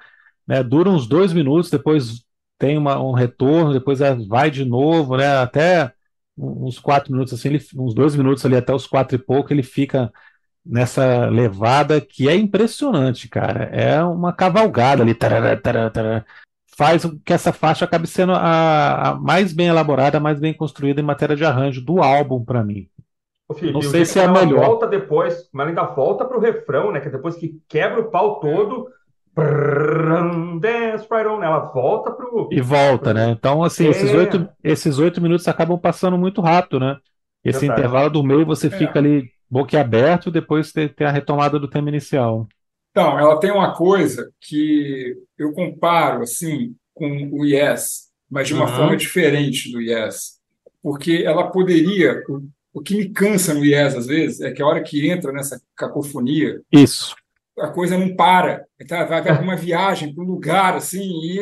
né? Dura uns dois minutos, depois tem uma, um retorno, depois vai de novo, né? Até uns quatro minutos assim, ele, uns dois minutos ali até os quatro e pouco, ele fica nessa levada que é impressionante, cara. É uma cavalgada ali, tarará, tarará, tarará. Faz com que essa faixa acabe sendo a, a, mais bem elaborada, mais bem construída em matéria de arranjo do álbum para mim. Ô, Felipe, Não sei se é a melhor. volta depois, mas ainda volta para o refrão, né? Que depois que quebra o pau todo, Dance right on. Ela volta pro. E volta, né? Então, assim, é. esses oito esses oito minutos acabam passando muito rápido, né? Esse Verdade. intervalo do meio você é. fica ali boquiaberto, depois tem, tem a retomada do tema inicial. Então, ela tem uma coisa que eu comparo, assim, com o Yes, mas de uma uhum. forma diferente do Yes. Porque ela poderia. O, o que me cansa no Yes, às vezes, é que a hora que entra nessa cacofonia. Isso a coisa não para. Tá? Vai haver uma viagem para um lugar assim. E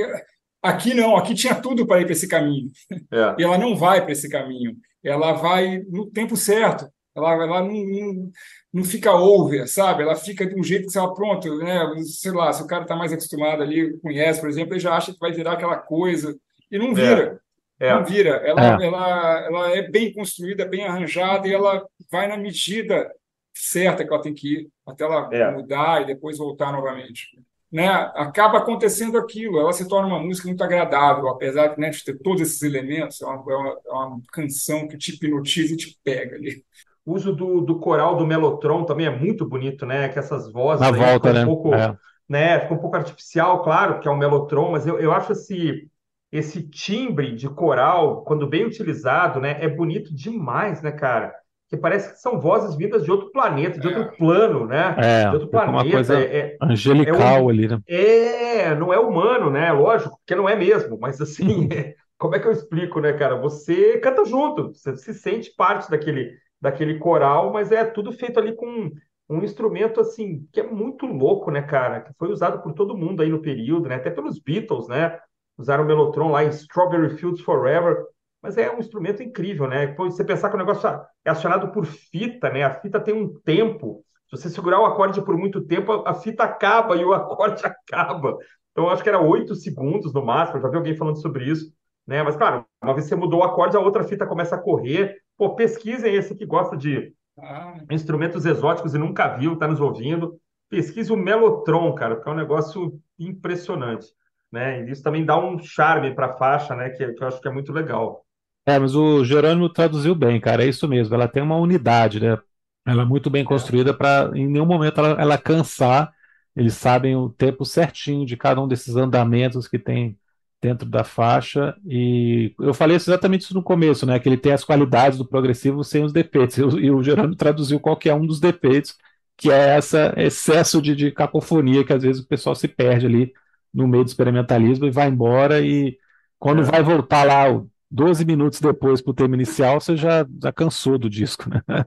aqui não, aqui tinha tudo para ir para esse caminho. É. E ela não vai para esse caminho. Ela vai no tempo certo. Ela, ela não, não, não, fica over, sabe? Ela fica de um jeito que você fala, pronto, né? Sei lá, se o cara está mais acostumado ali, conhece, por exemplo, ele já acha que vai virar aquela coisa. E não vira. É. Não vira. Ela, é. Ela, ela é bem construída, bem arranjada, e ela vai na medida certa que ela tem que ir até ela é. mudar e depois voltar novamente. Né? Acaba acontecendo aquilo, ela se torna uma música muito agradável, apesar né, de ter todos esses elementos, é uma, é uma, é uma canção que te hipnotiza e te pega ali. O uso do, do coral do Melotron também é muito bonito, né? Que essas vozes Na volta, né? Um pouco, é. né? Ficou um pouco artificial, claro, que é o Melotron, mas eu, eu acho esse, esse timbre de coral, quando bem utilizado, né? É bonito demais, né, cara? que parece que são vozes vindas de outro planeta, de outro é. plano, né? É, de outro planeta. Uma coisa é, é angelical é um, ali, né? É, não é humano, né? Lógico, porque não é mesmo, mas assim, <laughs> como é que eu explico, né, cara? Você canta junto, você se sente parte daquele, daquele coral, mas é tudo feito ali com um instrumento assim que é muito louco, né, cara? Que foi usado por todo mundo aí no período, né? Até pelos Beatles, né? Usaram o Melotron lá em Strawberry Fields Forever. Mas é um instrumento incrível, né? Você pensar que o negócio é acionado por fita, né? A fita tem um tempo. Se você segurar o acorde por muito tempo, a fita acaba e o <laughs> acorde acaba. Então, acho que era oito segundos no máximo. Eu já vi alguém falando sobre isso. Né? Mas, claro, uma vez que você mudou o acorde, a outra fita começa a correr. Pô, pesquisem esse que gosta de ah. instrumentos exóticos e nunca viu, está nos ouvindo. Pesquise o Melotron, cara, porque é um negócio impressionante. Né? E isso também dá um charme para a faixa, né? Que, que eu acho que é muito legal. É, mas o Jerônimo traduziu bem, cara, é isso mesmo. Ela tem uma unidade, né? Ela é muito bem construída para em nenhum momento ela, ela cansar. Eles sabem o tempo certinho de cada um desses andamentos que tem dentro da faixa. E eu falei exatamente isso no começo, né? Que ele tem as qualidades do progressivo sem os defeitos. <laughs> E o Jerônimo traduziu qualquer um dos defeitos, que é esse excesso de, de cacofonia que às vezes o pessoal se perde ali no meio do experimentalismo e vai embora. E quando é. vai voltar lá 12 minutos depois para o tema inicial, você já, já cansou do disco, né? <laughs>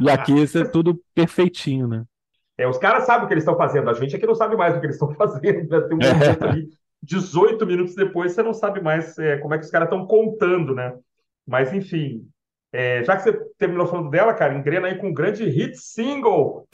E aqui isso é tudo perfeitinho, né? É, os caras sabem o que eles estão fazendo, a gente é que não sabe mais o que eles estão <laughs> fazendo. Né? Tem um é. momento ali, 18 minutos depois, você não sabe mais é, como é que os caras estão contando, né? Mas, enfim, é, já que você terminou falando dela, cara, engrena aí com um grande hit single.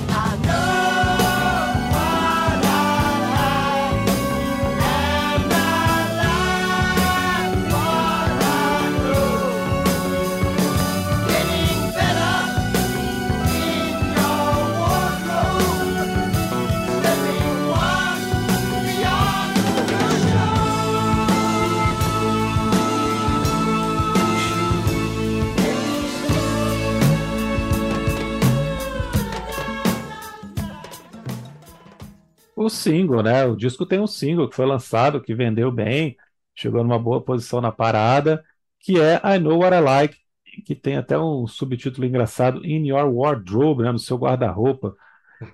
Single, né? O disco tem um single que foi lançado, que vendeu bem, chegou numa boa posição na parada, que é I Know What I Like, que tem até um subtítulo engraçado, In Your Wardrobe, né? No seu guarda-roupa.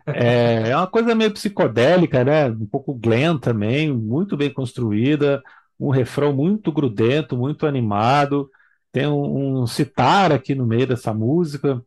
É, é uma coisa meio psicodélica, né? Um pouco Glenn também, muito bem construída, um refrão muito grudento, muito animado. Tem um, um citar aqui no meio dessa música,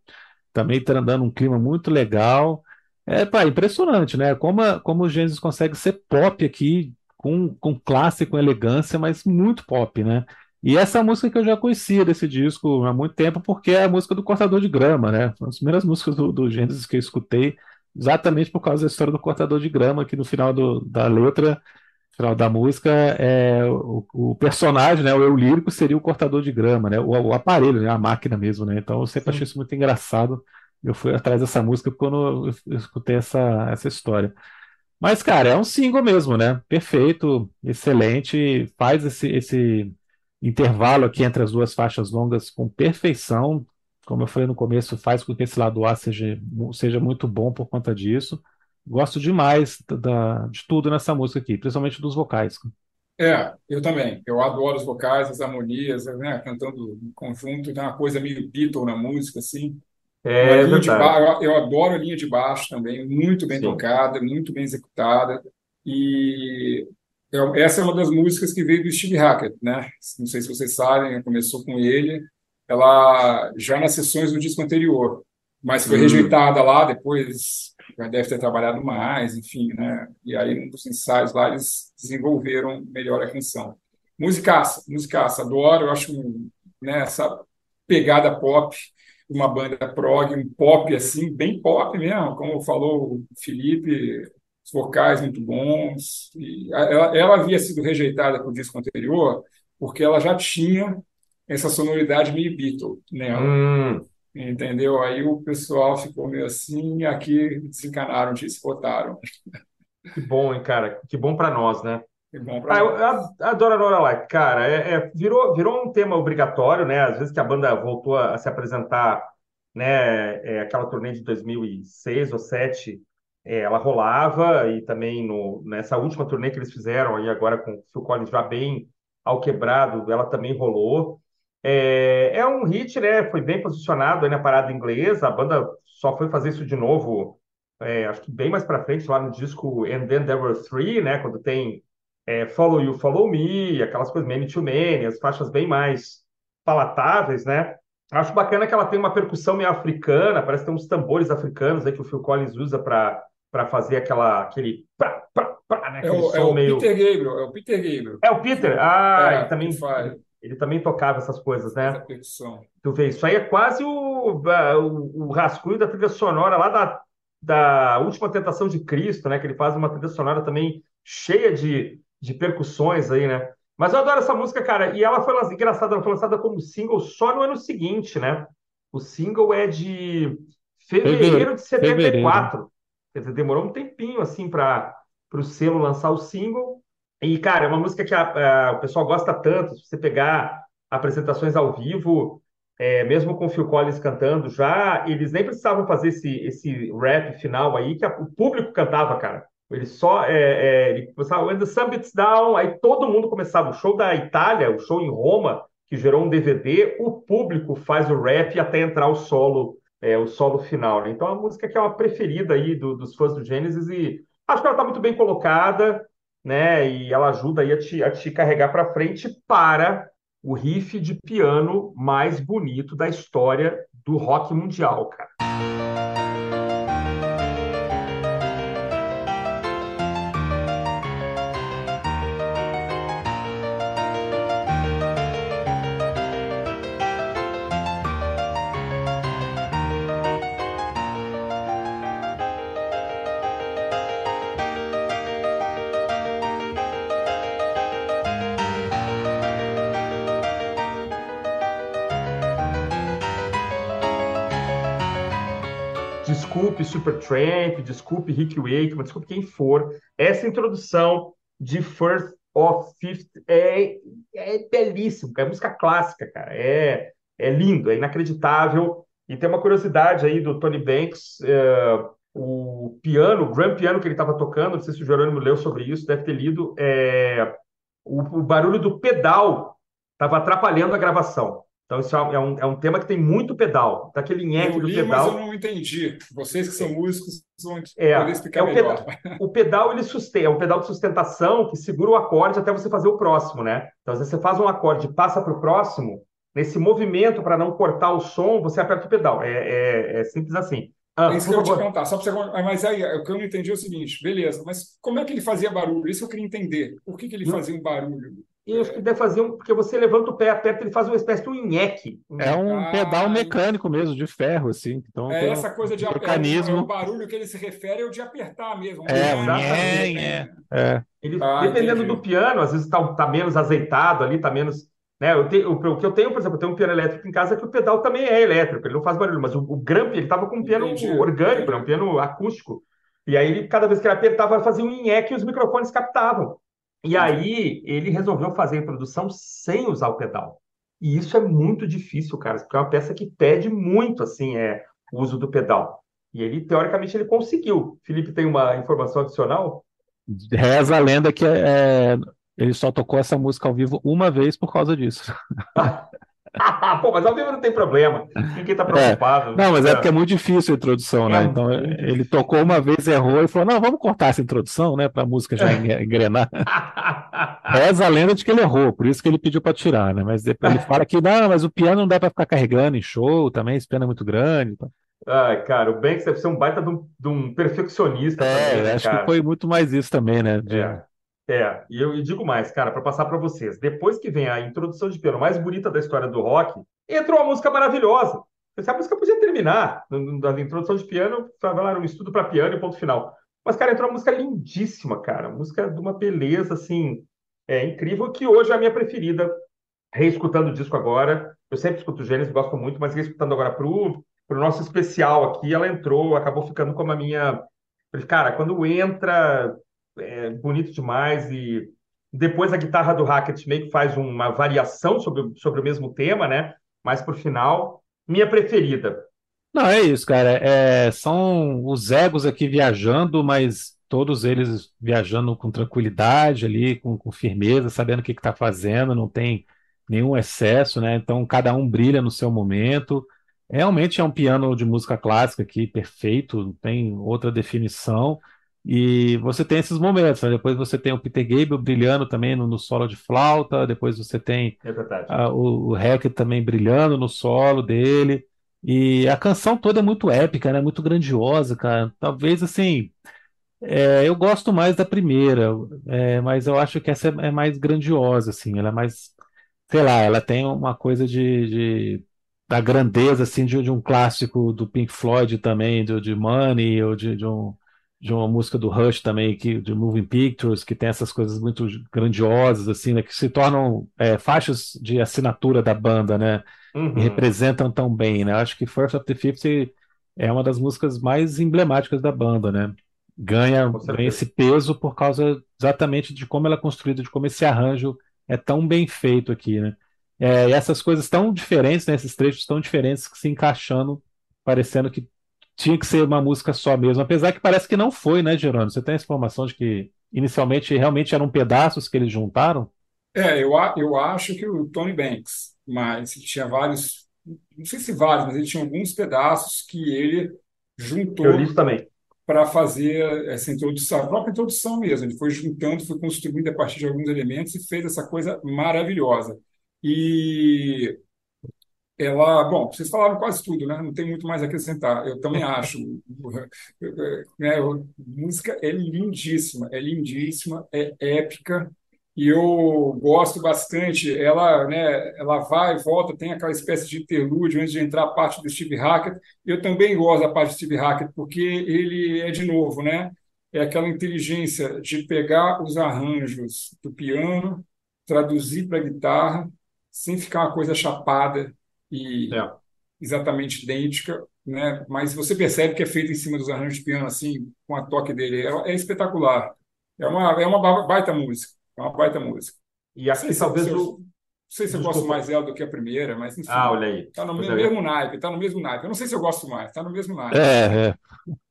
também tá dando um clima muito legal. É, pá, impressionante, né? Como, a, como o Gênesis consegue ser pop aqui, com, com classe, com elegância, mas muito pop, né? E essa música que eu já conhecia desse disco há muito tempo, porque é a música do Cortador de Grama, né? Uma das primeiras músicas do, do Gênesis que eu escutei, exatamente por causa da história do Cortador de Grama, que no final do, da letra final da música é o, o, personagem, né, o eu lírico seria o cortador de grama, né, o, o aparelho, né, a máquina mesmo, né. Então eu sempre Sim. achei isso muito engraçado. Eu fui atrás dessa música quando eu, escutei essa, essa história. Mas, cara, é um single mesmo, né? Perfeito, excelente, faz esse, esse intervalo aqui entre as duas faixas longas com perfeição. Como eu falei no começo, faz com que esse lado A seja, seja muito bom por conta disso. Gosto demais da, de tudo nessa música aqui, principalmente dos vocais. É, eu também. Eu adoro os vocais, as harmonias, né? Cantando em conjunto, tem uma coisa meio Beatle na música, assim. É, linha de baixo, eu adoro a linha de baixo também, muito bem Sim. tocada, muito bem executada. E essa é uma das músicas que veio do Steve Hackett, né? Não sei se vocês sabem, começou com ele. Ela já nas sessões do disco anterior, mas foi hum. rejeitada lá. Depois já deve ter trabalhado mais, enfim, né? E aí, dos ensaios lá, eles desenvolveram melhor a canção. Musicaça, musicaça, adoro. Eu acho né, essa pegada pop, uma banda prog, um pop assim, bem pop mesmo, como falou o Felipe, os vocais muito bons. E ela, ela havia sido rejeitada para o disco anterior porque ela já tinha essa sonoridade meio Beatle nela. Hum. Entendeu? Aí o pessoal ficou meio assim, e aqui desencanaram disso, votaram. Que bom, hein, cara? Que bom para nós, né? Pra ah. Eu, adoro a Nora Like, cara. É, é, virou, virou um tema obrigatório, né? Às vezes que a banda voltou a, a se apresentar, né? É, aquela turnê de 2006 ou 2007, é, ela rolava e também no, nessa última turnê que eles fizeram aí agora com o Phil Collins já bem ao quebrado, ela também rolou. É, é um hit, né? Foi bem posicionado aí na parada inglesa. A banda só foi fazer isso de novo, é, acho que bem mais para frente, lá no disco And Then There Were Three, né? Quando tem é, Follow You, Follow Me, aquelas coisas Many to Many, as faixas bem mais palatáveis, né? Acho bacana que ela tem uma percussão meio africana, parece que tem uns tambores africanos aí que o Phil Collins usa para fazer aquela, aquele pra, pra, pra, né? É o, é o meio... Peter Gabriel, é o Peter Gabriel. É o Peter? Ah, é, também faz. Ele também tocava essas coisas, né? Essa Tu vê, isso aí é quase o, o, o rascunho da trilha sonora lá da, da Última Tentação de Cristo, né? Que ele faz uma trilha sonora também cheia de, de percussões aí, né? Mas eu adoro essa música, cara. E ela foi engraçada, ela foi lançada como single só no ano seguinte, né? O single é de fevereiro de 74. Fevereiro. Quer dizer, demorou um tempinho assim para o selo lançar o single. E, cara, é uma música que a, a, o pessoal gosta tanto. Se você pegar apresentações ao vivo, é, mesmo com o Phil Collins cantando já, eles nem precisavam fazer esse, esse rap final aí, que a, o público cantava, cara. Ele só é, é, ele começava, When the sun beats down, aí todo mundo começava. O show da Itália, o show em Roma, que gerou um DVD, o público faz o rap até entrar o solo, é, o solo final. Né? Então, uma música que é uma preferida aí do, dos fãs do Gênesis e acho que ela está muito bem colocada né? E ela ajuda aí a te, a te carregar para frente para o riff de piano mais bonito da história do rock mundial, cara. Desculpe Supertramp, desculpe Rick Wakeman, desculpe quem for, essa introdução de First of Fifth é, é belíssimo, é música clássica, cara, é, é lindo, é inacreditável, e tem uma curiosidade aí do Tony Banks, é, o piano, o grand piano que ele estava tocando, não sei se o Jerônimo leu sobre isso, deve ter lido, é, o, o barulho do pedal estava atrapalhando a gravação. Então, isso é um, é um tema que tem muito pedal, daquele nheque do pedal. Mas eu não entendi. Vocês que são músicos vão é, poder explicar é o melhor. Pedal, o pedal, ele sustenta, é um pedal de sustentação que segura o acorde até você fazer o próximo, né? Então, às vezes você faz um acorde e passa para o próximo, nesse movimento para não cortar o som, você aperta o pedal. É, é, é simples assim. Ah, é isso que eu te perguntar, só para você. Mas aí, o que eu não entendi é o seguinte: beleza, mas como é que ele fazia barulho? Isso eu queria entender. Por que, que ele fazia um barulho? E acho que deve fazer um. Porque você levanta o pé, aperta, ele faz uma espécie de um nheque. É um ah, pedal mecânico mesmo, de ferro, assim. Então, é essa coisa de mecanismo. É, o barulho que ele se refere é o de apertar mesmo. É, um nhé, é. Ele, ah, dependendo entendi. do piano, às vezes está tá menos azeitado ali, está menos. Né? Eu te, o, o, que eu tenho, por exemplo, eu tenho um piano elétrico em casa que o pedal também é elétrico, ele não faz barulho, mas o, o Gramp, ele estava com um piano entendi. orgânico, né? um piano acústico. E aí, ele, cada vez que ele apertava, fazia um nheque e os microfones captavam. E aí, ele resolveu fazer a introdução sem usar o pedal. E isso é muito difícil, cara, porque é uma peça que pede muito, assim, é, o uso do pedal. E ele, teoricamente, ele conseguiu. Felipe tem uma informação adicional? Reza a lenda que é, ele só tocou essa música ao vivo uma vez por causa disso. <laughs> <laughs> Pô, mas ao vivo não tem problema. Ninguém tá preocupado. É. Não, mas é. é porque é muito difícil a introdução, né? É então ele tocou uma vez, errou e falou: não, vamos cortar essa introdução, né? Pra música já engrenar. Reza a lenda de que ele errou, por isso que ele pediu para tirar, né? Mas depois ele fala que não, mas o piano não dá para ficar carregando em show também, esse piano é muito grande. Então... Ai, cara, o Banks deve ser um baita de um, de um perfeccionista. É, também, né, acho cara. que foi muito mais isso também, né? De... É. É, e eu digo mais, cara, para passar para vocês. Depois que vem a introdução de piano mais bonita da história do rock, entrou uma música maravilhosa. Essa música podia terminar na introdução de piano, falar um estudo para piano e ponto final. Mas, cara, entrou uma música lindíssima, cara. Música de uma beleza, assim, é incrível, que hoje é a minha preferida. Reescutando o disco agora. Eu sempre escuto Gênesis, gosto muito, mas reescutando agora pro, pro nosso especial aqui, ela entrou, acabou ficando como a minha. Cara, quando entra, é bonito demais e depois a guitarra do Hackett meio que faz uma variação sobre, sobre o mesmo tema, né? Mas por final, minha preferida. Não, é isso, cara. É, são os egos aqui viajando, mas todos eles viajando com tranquilidade ali, com, com firmeza, sabendo o que está fazendo, não tem nenhum excesso, né? Então cada um brilha no seu momento. Realmente é um piano de música clássica aqui, perfeito, não tem outra definição. E você tem esses momentos, né? Depois você tem o Peter Gabriel brilhando também no, no solo de flauta, depois você tem é o, o Hackett também brilhando no solo dele. E a canção toda é muito épica, né? Muito grandiosa, cara. Talvez assim. É, eu gosto mais da primeira, é, mas eu acho que essa é, é mais grandiosa, assim. Ela é mais. Sei lá, ela tem uma coisa de, de da grandeza assim de, de, um clássico do Pink Floyd também, de, de Money ou de, de um de uma música do Rush também, que, de Moving Pictures, que tem essas coisas muito grandiosas, assim, né, que se tornam é, faixas de assinatura da banda, né? Uhum. E representam tão bem, né? Acho que First of the Fifty é uma das músicas mais emblemáticas da banda, né? Ganha, ganha esse peso por causa exatamente de como ela é construída, de como esse arranjo é tão bem feito aqui, né? É, e essas coisas tão diferentes, né, esses trechos tão diferentes que se encaixando, parecendo que tinha que ser uma música só mesmo, apesar que parece que não foi, né, Jerônimo? Você tem a informação de que inicialmente realmente eram pedaços que eles juntaram? É, eu, eu acho que o Tony Banks, mas tinha vários, não sei se vários, mas ele tinha alguns pedaços que ele juntou para fazer essa introdução, a própria introdução mesmo. Ele foi juntando, foi construindo a partir de alguns elementos e fez essa coisa maravilhosa. E ela, bom, vocês falaram quase tudo, né? Não tem muito mais a acrescentar. Eu também acho. <laughs> né, música é lindíssima, é lindíssima, é épica e eu gosto bastante. Ela, né, ela vai e volta, tem aquela espécie de interlúdio antes de entrar a parte do Steve Hackett. Eu também gosto da parte do Steve Hackett porque ele é de novo, né? É aquela inteligência de pegar os arranjos do piano, traduzir para a guitarra, sem ficar uma coisa chapada e é. exatamente idêntica, né? Mas você percebe que é feito em cima dos arranjos de piano assim, com a toque dele, é, é espetacular. É uma é uma baita música, é uma baita música. E aqui se, talvez o não sei se eu gosto mais dela do que a primeira, mas enfim. Ah, olha aí. Tá no mesmo, mesmo naipe, tá no mesmo naipe. Eu não sei se eu gosto mais, tá no mesmo naipe. É, é.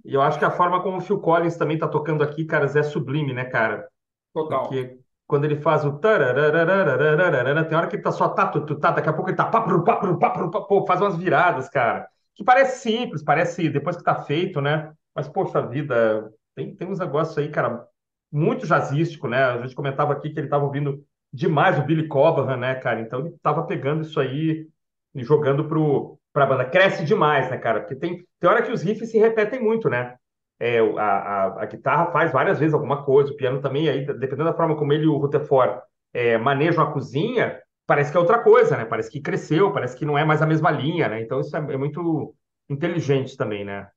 E eu acho que a forma como o Phil Collins também tá tocando aqui, caras, é sublime, né, cara? Total. Porque quando ele faz o tem hora que ele tá só tá, tu, tá, daqui a pouco ele tá papru, papru, papru, papru, faz umas viradas, cara. Que parece simples, parece depois que tá feito, né? Mas, poxa vida, tem, tem uns negócios aí, cara, muito jazzístico, né? A gente comentava aqui que ele tava ouvindo demais o Billy Cobham, né, cara? Então ele tava pegando isso aí e jogando pro, pra banda. Cresce demais, né, cara? Porque tem, tem hora que os riffs se repetem muito, né? É, a, a, a, guitarra faz várias vezes alguma coisa, o piano também, aí, dependendo da forma como ele e o Rutherford é, manejam a cozinha, parece que é outra coisa, né? Parece que cresceu, parece que não é mais a mesma linha, né? Então isso é, é muito inteligente também, né?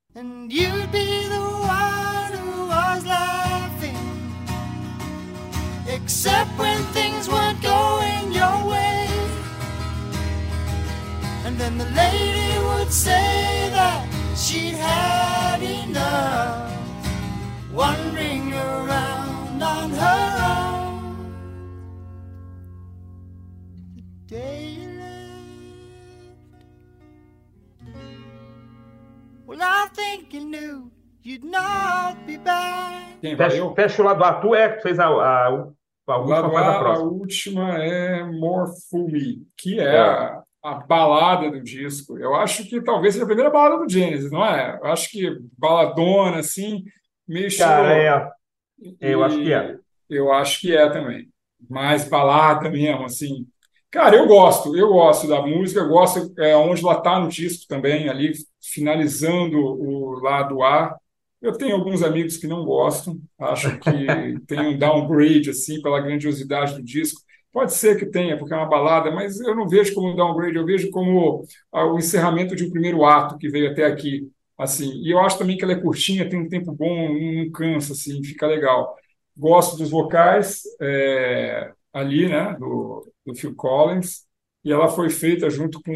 except when things weren't going your way. And then the lady would say that she'd had enough, wandering around on her own. The day you left, well, I think you knew you'd not be back. Quem Fecha, o lado A. Tu é que fez a, a, a última, lado a A, a última é More Fool Me, que é, É. A, a balada do disco. Eu acho que talvez seja a primeira balada do Genesis, não é? Eu acho que baladona, assim, meio Cara, é. Eu acho que é. Eu acho que é também. Mais balada mesmo, assim. Cara, eu gosto, eu gosto da música, eu gosto é, onde ela tá no disco também, ali finalizando o lado A. Eu tenho alguns amigos que não gostam, acham que <laughs> tem um downgrade, assim, pela grandiosidade do disco. Pode ser que tenha, porque é uma balada, mas eu não vejo como um downgrade, eu vejo como ah, o encerramento de um primeiro ato que veio até aqui. Assim, e eu acho também que ela é curtinha, tem um tempo bom, não cansa, assim, fica legal. Gosto dos vocais é, ali, né, do, do Phil Collins, e ela foi feita junto com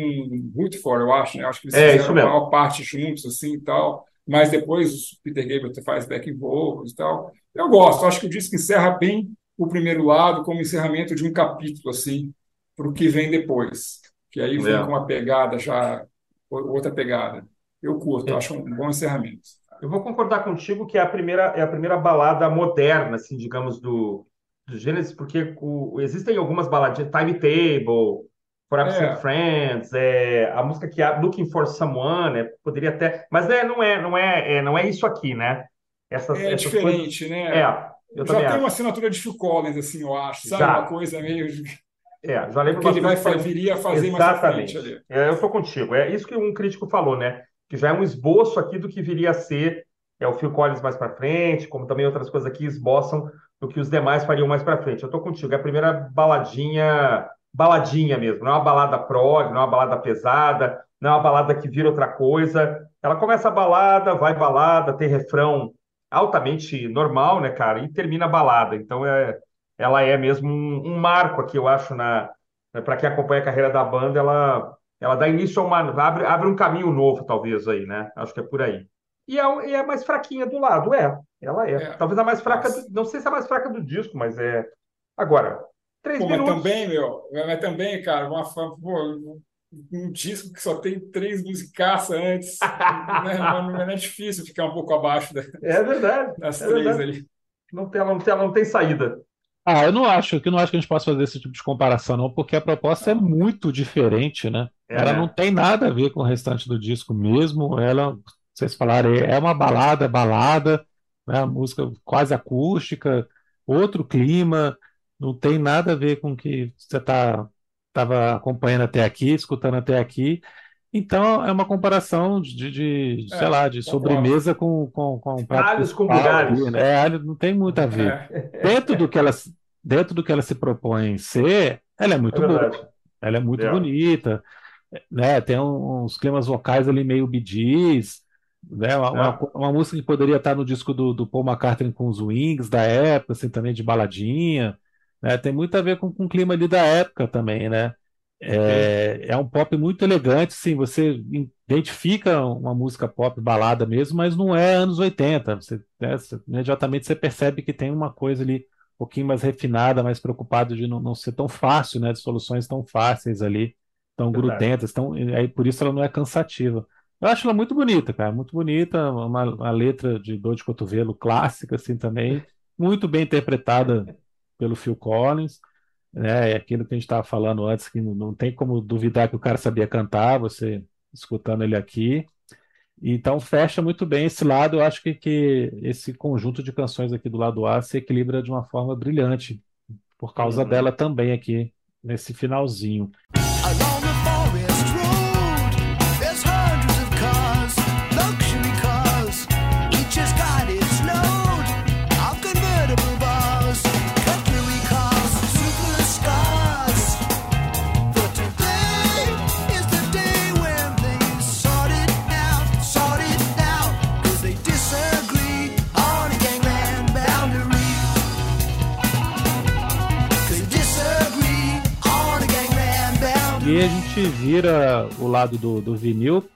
Rutherford, eu acho, né? Acho que eles É, fizeram a maior parte juntos, assim, e tal. Mas depois o Peter Gabriel faz back vocals e tal. Eu gosto, acho que o disco encerra bem o primeiro lado como encerramento de um capítulo, assim, para o que vem depois. Que aí vem É. com uma pegada já, outra pegada. Eu curto, acho um bom encerramento. Eu vou concordar contigo que é a primeira, é a primeira balada moderna, assim, digamos, do, do Genesis, porque o- existem algumas baladinhas, Timetable, For Absent É. Friends, é, a música que é Looking for Someone, é, poderia até, mas é, não é, não é, é, não é isso aqui, né? Essas, É essas coisas, diferente, né? é, eu Já tem acho. uma assinatura de Phil Collins, assim, eu acho, sabe? Já. Uma coisa meio É, já lembro que ele vai, viria a fazer mais à frente Exatamente. ali. É, eu estou contigo. É isso que um crítico falou, né? Que já é um esboço aqui do que viria a ser é o Phil Collins mais para frente, como também outras coisas aqui esboçam do que os demais fariam mais para frente. Eu estou contigo. É a primeira baladinha, baladinha mesmo. Não é uma balada prog, não é uma balada pesada, não é uma balada que vira outra coisa. Ela começa a balada, vai balada, tem refrão altamente normal, né, cara? E termina a balada. Então é, ela é mesmo um, um marco aqui, eu acho, na para quem acompanha a carreira da banda, ela, ela dá início a uma. Abre, abre um caminho novo, talvez, aí, né? Acho que é por aí. E é, é a mais fraquinha do lado, é. Ela é. É. Talvez a mais fraca, do- não sei se é a mais fraca do disco, mas é. Agora, três Pô, mas minutos. também, meu, mas também, cara, uma, pô, um disco que só tem três musicaças antes, né? não, não é difícil ficar um pouco abaixo da- É verdade. das É três verdade. ali. Não tem, ela, não tem, não tem saída. Ah, eu não acho, que eu não acho que a gente possa fazer esse tipo de comparação, não, porque a proposta é muito diferente, né? É, Ela não tem nada a ver com o restante do disco mesmo. Ela, vocês falaram, é uma balada, balada, né? Música quase acústica, outro clima, não tem nada a ver com o que você tá, estava acompanhando até aqui, escutando até aqui. Então, é uma comparação de, de, É, sei lá, de sobremesa com, com, com um prato Alhos com bugalhos. né? É, alho não tem muito a ver É, dentro do que ela, dentro do que ela se propõe ser, ela é muito É boa, ela é muito É. bonita, né? Tem uns climas vocais ali meio Gees, né? Uma, uma, É. uma música que poderia estar no disco do, do Paul McCartney com os Wings da época, assim, também de baladinha, né? Tem muito a ver com, com o clima ali da época também, né? É, é um pop muito elegante, sim. Você identifica uma música pop balada mesmo, mas não é anos 80. Você, né, você- imediatamente você percebe que tem uma coisa ali um pouquinho mais refinada, mais preocupado de não, não ser tão fácil, né? De soluções tão fáceis ali, tão Verdade. grudentas, tão, e aí por isso ela não é cansativa. Eu acho ela muito bonita, cara, muito bonita, uma, uma letra de dor de cotovelo clássica, assim também, muito bem interpretada pelo Phil Collins né? É aquilo que a gente estava falando antes, que não, tem como duvidar que o cara sabia cantar, você escutando ele aqui. Então fecha muito bem esse lado. Eu acho que, que esse conjunto de canções aqui do lado A se equilibra de uma forma brilhante, por causa Uhum. dela também aqui, nesse finalzinho. Aí a gente vira o lado do, do vinil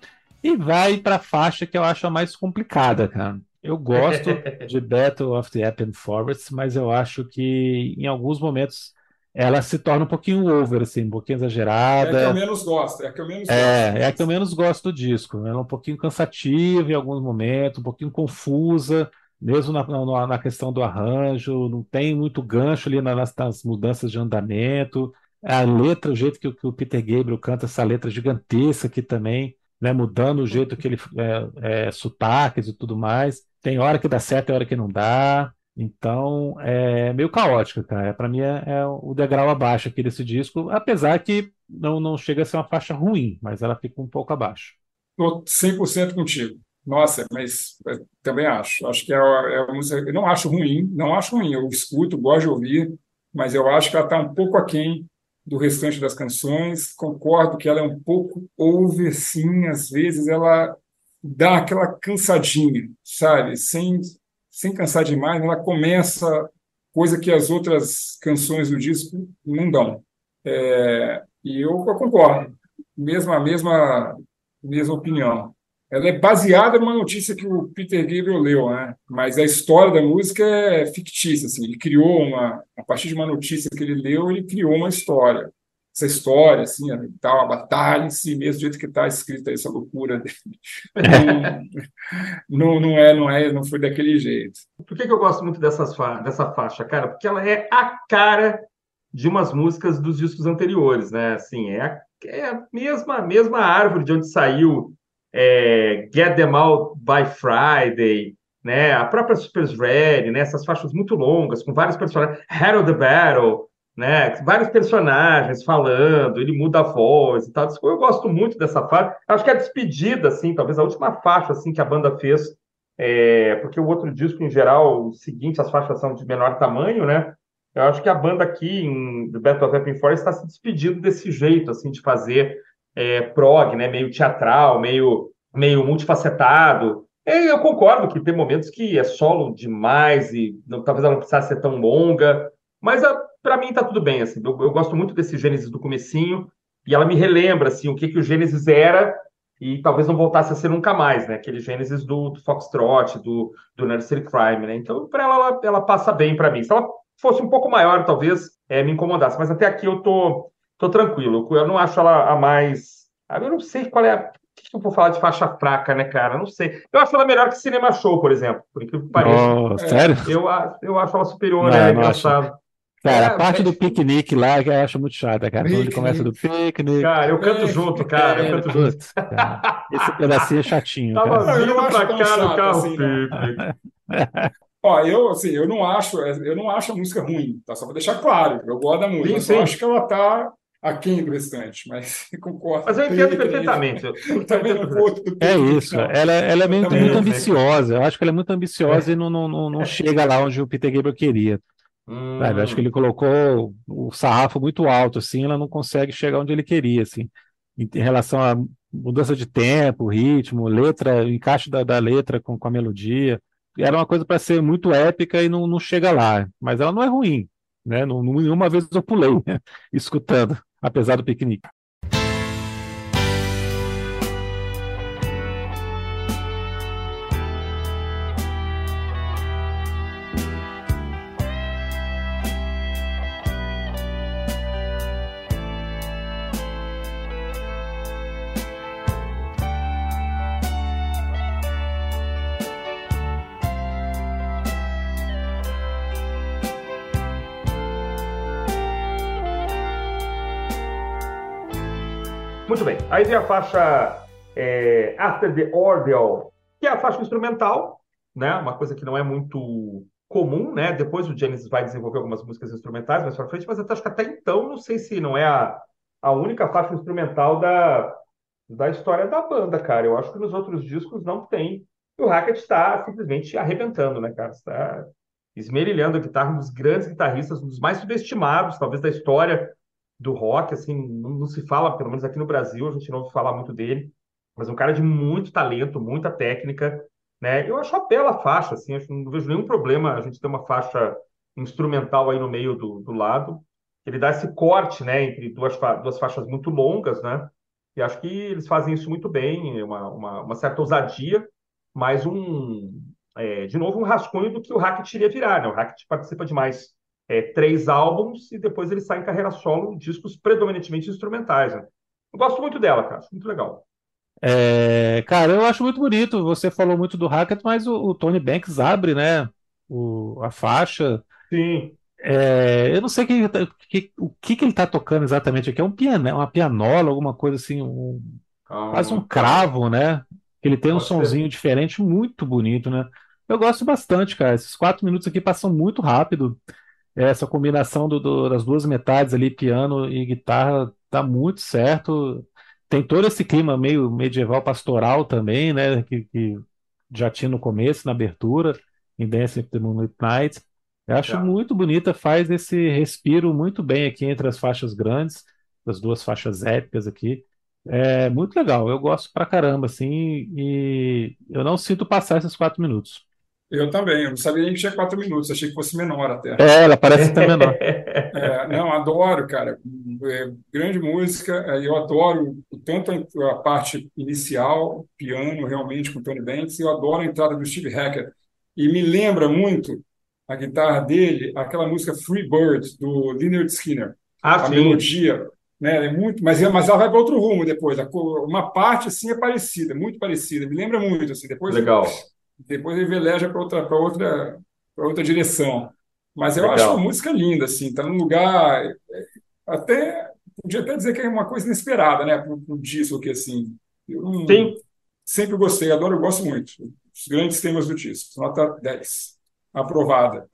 e vai para a faixa que eu acho a mais complicada, cara. Eu gosto <laughs> de Battle of the Epping Forest, mas eu acho que em alguns momentos ela se torna um pouquinho over, assim, um pouquinho exagerada. É a que eu menos gosto, é a que eu menos é, gosto. É a que eu menos gosto do disco. Ela é um pouquinho cansativa em alguns momentos, um pouquinho confusa, mesmo na, na, na questão do arranjo, não tem muito gancho ali nas, nas mudanças de andamento. A letra, o jeito que, que, o Peter Gabriel canta essa letra gigantesca aqui também, né, mudando o jeito que ele é, é, sotaques e tudo mais. Tem hora que dá certo, tem hora que não dá. Então, é meio caótico, cara. Para mim é, é, o degrau abaixo aqui desse disco, apesar que não, não chega a ser uma faixa ruim, mas ela fica um pouco abaixo. Estou 100% contigo. Nossa, mas também acho. Acho que é, é música. Eu não acho ruim, não acho ruim. Eu escuto, gosto de ouvir, mas eu acho que ela está um pouco aquém do restante das canções. Concordo que ela é um pouco over, sim. Às vezes ela dá aquela cansadinha, sabe? Sem sem cansar demais, ela começa coisa que as outras canções do disco não dão. É, e eu, eu concordo, mesma mesma mesma opinião. Ela é baseada numa notícia que o Peter Gabriel leu, né? Mas a história da música é fictícia, assim. Ele criou uma, a partir de uma notícia que ele leu, ele criou uma história essa história, assim, tal, a batalha em si mesmo, do jeito que está escrita essa loucura <laughs> não, não, é, não é, não foi daquele jeito. Por que, que eu gosto muito dessas fa dessa faixa, cara? Porque ela é a cara de umas músicas dos discos anteriores, né? Assim, é a, é a mesma, mesma árvore de onde saiu é, Get Them Out by Friday, né? A própria Super's Ready, né? Essas faixas muito longas, com vários personagens. Hero the Battle, né? Vários personagens falando, ele muda a voz e tal. Eu gosto muito dessa faixa. Acho que a despedida, assim, talvez a última faixa assim que a banda fez, é... porque o outro disco, em geral, o seguinte, as faixas são de menor tamanho, né? Eu acho que a banda aqui, em Battle of Epping Forest, está se despedindo desse jeito, assim, de fazer é, prog, né? Meio teatral, meio, meio multifacetado. Eu concordo que tem momentos que é solo demais e não, talvez ela não precisasse ser tão longa, mas a, para mim tá tudo bem, assim. Eu, eu, gosto muito desse Gênesis do comecinho e ela me relembra assim o que que o Gênesis era e talvez não voltasse a ser nunca mais, né? Aquele Gênesis do, do Foxtrot, do, do Nursery Crime, né? Então, para ela, ela, ela, passa bem para mim. Se ela fosse um pouco maior, talvez é, me incomodasse, mas até aqui eu tô, tô tranquilo. Eu não acho ela a mais. Eu não sei qual é a. O que eu vou falar de faixa fraca, né, cara? Não sei. Eu acho ela melhor que Cinema Show, por exemplo. Por incrível que pareça. Oh, sério? Eu, eu acho ela superior, não, é engraçado. Acho. Cara, é, a parte do piquenique lá que eu acho muito chata, cara. Quando ele começa do piquenique. Cara, eu canto junto, cara. Eu canto junto. Cara, esse pedacinho é chatinho. Tava cara. vindo pra cá no carro. Assim, Ó, eu, assim, eu não acho, eu não acho a música ruim, tá? Só para deixar claro, eu gosto da música, sim, sim. eu acho que ela tá aquém do restante, mas <laughs> concordo. Mas eu entendo perfeitamente. Eu <laughs> também não vou do É isso, ela, ela é muito, muito ambiciosa, eu acho que ela é muito ambiciosa é. e não, não, não, não chega lá onde o Peter Gabriel queria. Hum. Sabe? Acho que ele colocou o sarrafo muito alto, assim, ela não consegue chegar onde ele queria, assim, em, em relação à mudança de tempo, ritmo, letra, o encaixe da, da letra com, com a melodia. Era uma coisa para ser muito épica e não, não chega lá, mas ela não é ruim, né? Nenhuma vez eu pulei né? <laughs> escutando, apesar do piquenique. Aí vem a faixa é, After the Ordeal, que é a faixa instrumental, né? Uma coisa que não é muito comum, né? Depois o Genesis vai desenvolver algumas músicas instrumentais mais para frente, mas eu acho que até então não sei se não é a, a única faixa instrumental da, da história da banda, cara. Eu acho que nos outros discos não tem. E o Hackett está simplesmente arrebentando, né, cara? Está esmerilhando a guitarra, um dos grandes guitarristas, um dos mais subestimados, talvez, da história do rock, assim, não, não, se fala, pelo menos aqui no Brasil, a gente não ouve falar muito dele, mas um cara de muito talento, muita técnica, né? Eu acho a bela faixa, assim, acho, não vejo nenhum problema a gente ter uma faixa instrumental aí no meio do, do lado. ele dá esse corte, né, entre duas, fa duas faixas muito longas, né? E acho que eles fazem isso muito bem, uma, uma, uma certa ousadia, mas um, é, de novo, um rascunho do que o Hackett iria virar, né? O Hackett participa de mais é, três álbuns e depois ele sai em carreira solo, discos predominantemente instrumentais, né? Eu gosto muito dela, cara, muito legal. É, cara, eu acho muito bonito. Você falou muito do Hackett, mas o, o Tony Banks abre, né? O, a faixa. Sim. É, eu não sei que, que, o que, que ele está tocando exatamente aqui. É um piano, uma pianola, alguma coisa assim, um, quase um cravo, né? Ele tem um sonzinho ser. diferente, muito bonito, né? Eu gosto bastante, cara. Esses quatro minutos aqui passam muito rápido. Essa combinação do, do, das duas metades ali, piano e guitarra, tá muito certo. Tem todo esse clima meio medieval pastoral também, né? Que, que já tinha no começo, na abertura, em Dance of the Moonlit Night. Eu acho é. muito bonita, faz esse respiro muito bem aqui entre as faixas grandes, as duas faixas épicas aqui. É muito legal, eu gosto pra caramba, assim, e eu não sinto passar esses quatro minutos. Eu também, eu não sabia nem que tinha quatro minutos, achei que fosse menor até. É, ela parece até menor. <laughs> É, não, adoro, cara. É, grande música, é, eu adoro tanto a parte inicial, piano, realmente, com Tony Banks, e eu adoro a entrada do Steve Hackett. E me lembra muito a guitarra dele, aquela música Free Bird, do Leonard Skinner. Ah, a sim. melodia, né? É muito, mas, mas ela vai para outro rumo depois. Uma parte assim é parecida, muito parecida, me lembra muito assim. Depois Legal. Depois ele veleja para outra outra outra direção. Mas eu Legal. acho uma música linda assim, tá num lugar é, até podia até dizer que é uma coisa inesperada, né, para o disco que assim. Eu não, Sim. Sempre gostei, adoro, eu gosto muito. Os grandes temas do disco. Nota 10 aprovada.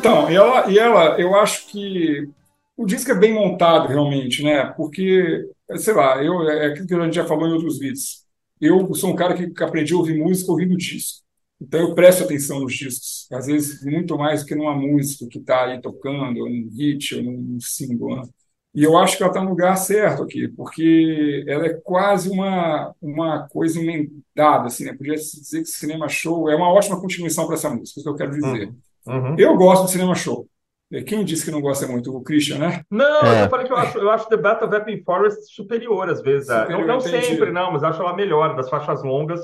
Então, e ela, e ela, eu acho que o disco é bem montado realmente, né? Porque, sei lá, eu, é aquilo que a gente já falou em outros vídeos. Eu sou um cara que aprendi a ouvir música ouvindo disco. Então eu presto atenção nos discos, às vezes muito mais do que numa música que está aí tocando, ou num hit, ou num single. Né? E eu acho que ela está no lugar certo aqui, porque ela é quase uma, uma coisa emendada, assim, né? Podia dizer que Cinema Show é uma ótima continuação para essa música, é isso que eu quero dizer. Uhum. Uhum. Eu gosto do cinema show. Quem disse que não gosta muito? O Christian, né? Não, é. eu falei que eu acho, eu acho The Battle of Epping Forest superior às vezes. É. Superior, não, não sempre, não, mas acho ela melhor. Das faixas longas,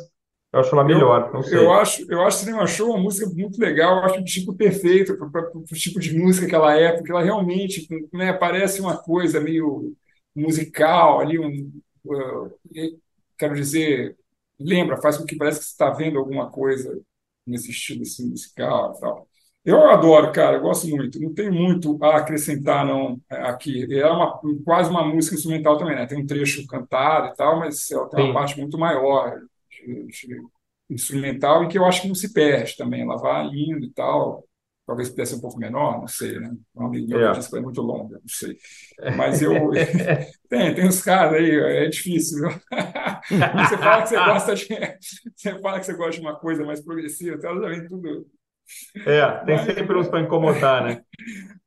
eu acho ela melhor. Eu, eu acho, eu acho Cinema Show uma música muito legal. Eu acho o tipo perfeito para o tipo de música que ela é, porque ela realmente né, parece uma coisa meio musical ali, um, uh, quero dizer, lembra, faz com que parece que você está vendo alguma coisa nesse estilo assim, musical e tal. Eu adoro, cara, eu gosto muito. Não tem muito a acrescentar, não, aqui. É uma, quase uma música instrumental também, né? Tem um trecho cantado e tal, mas ela tem Sim. uma parte muito maior de, de instrumental e que eu acho que não se perde também. Ela vai indo e tal. Talvez pudesse ser um pouco menor, não sei, né? Uma amiga é. disse que é muito longa, não sei. Mas eu. <laughs> tem, tem uns caras aí, é difícil, viu? <laughs> você fala que você gosta de. <laughs> Você fala que você gosta de uma coisa mais progressiva, ela já vem tudo é, tem Mas, sempre uns para incomodar, né?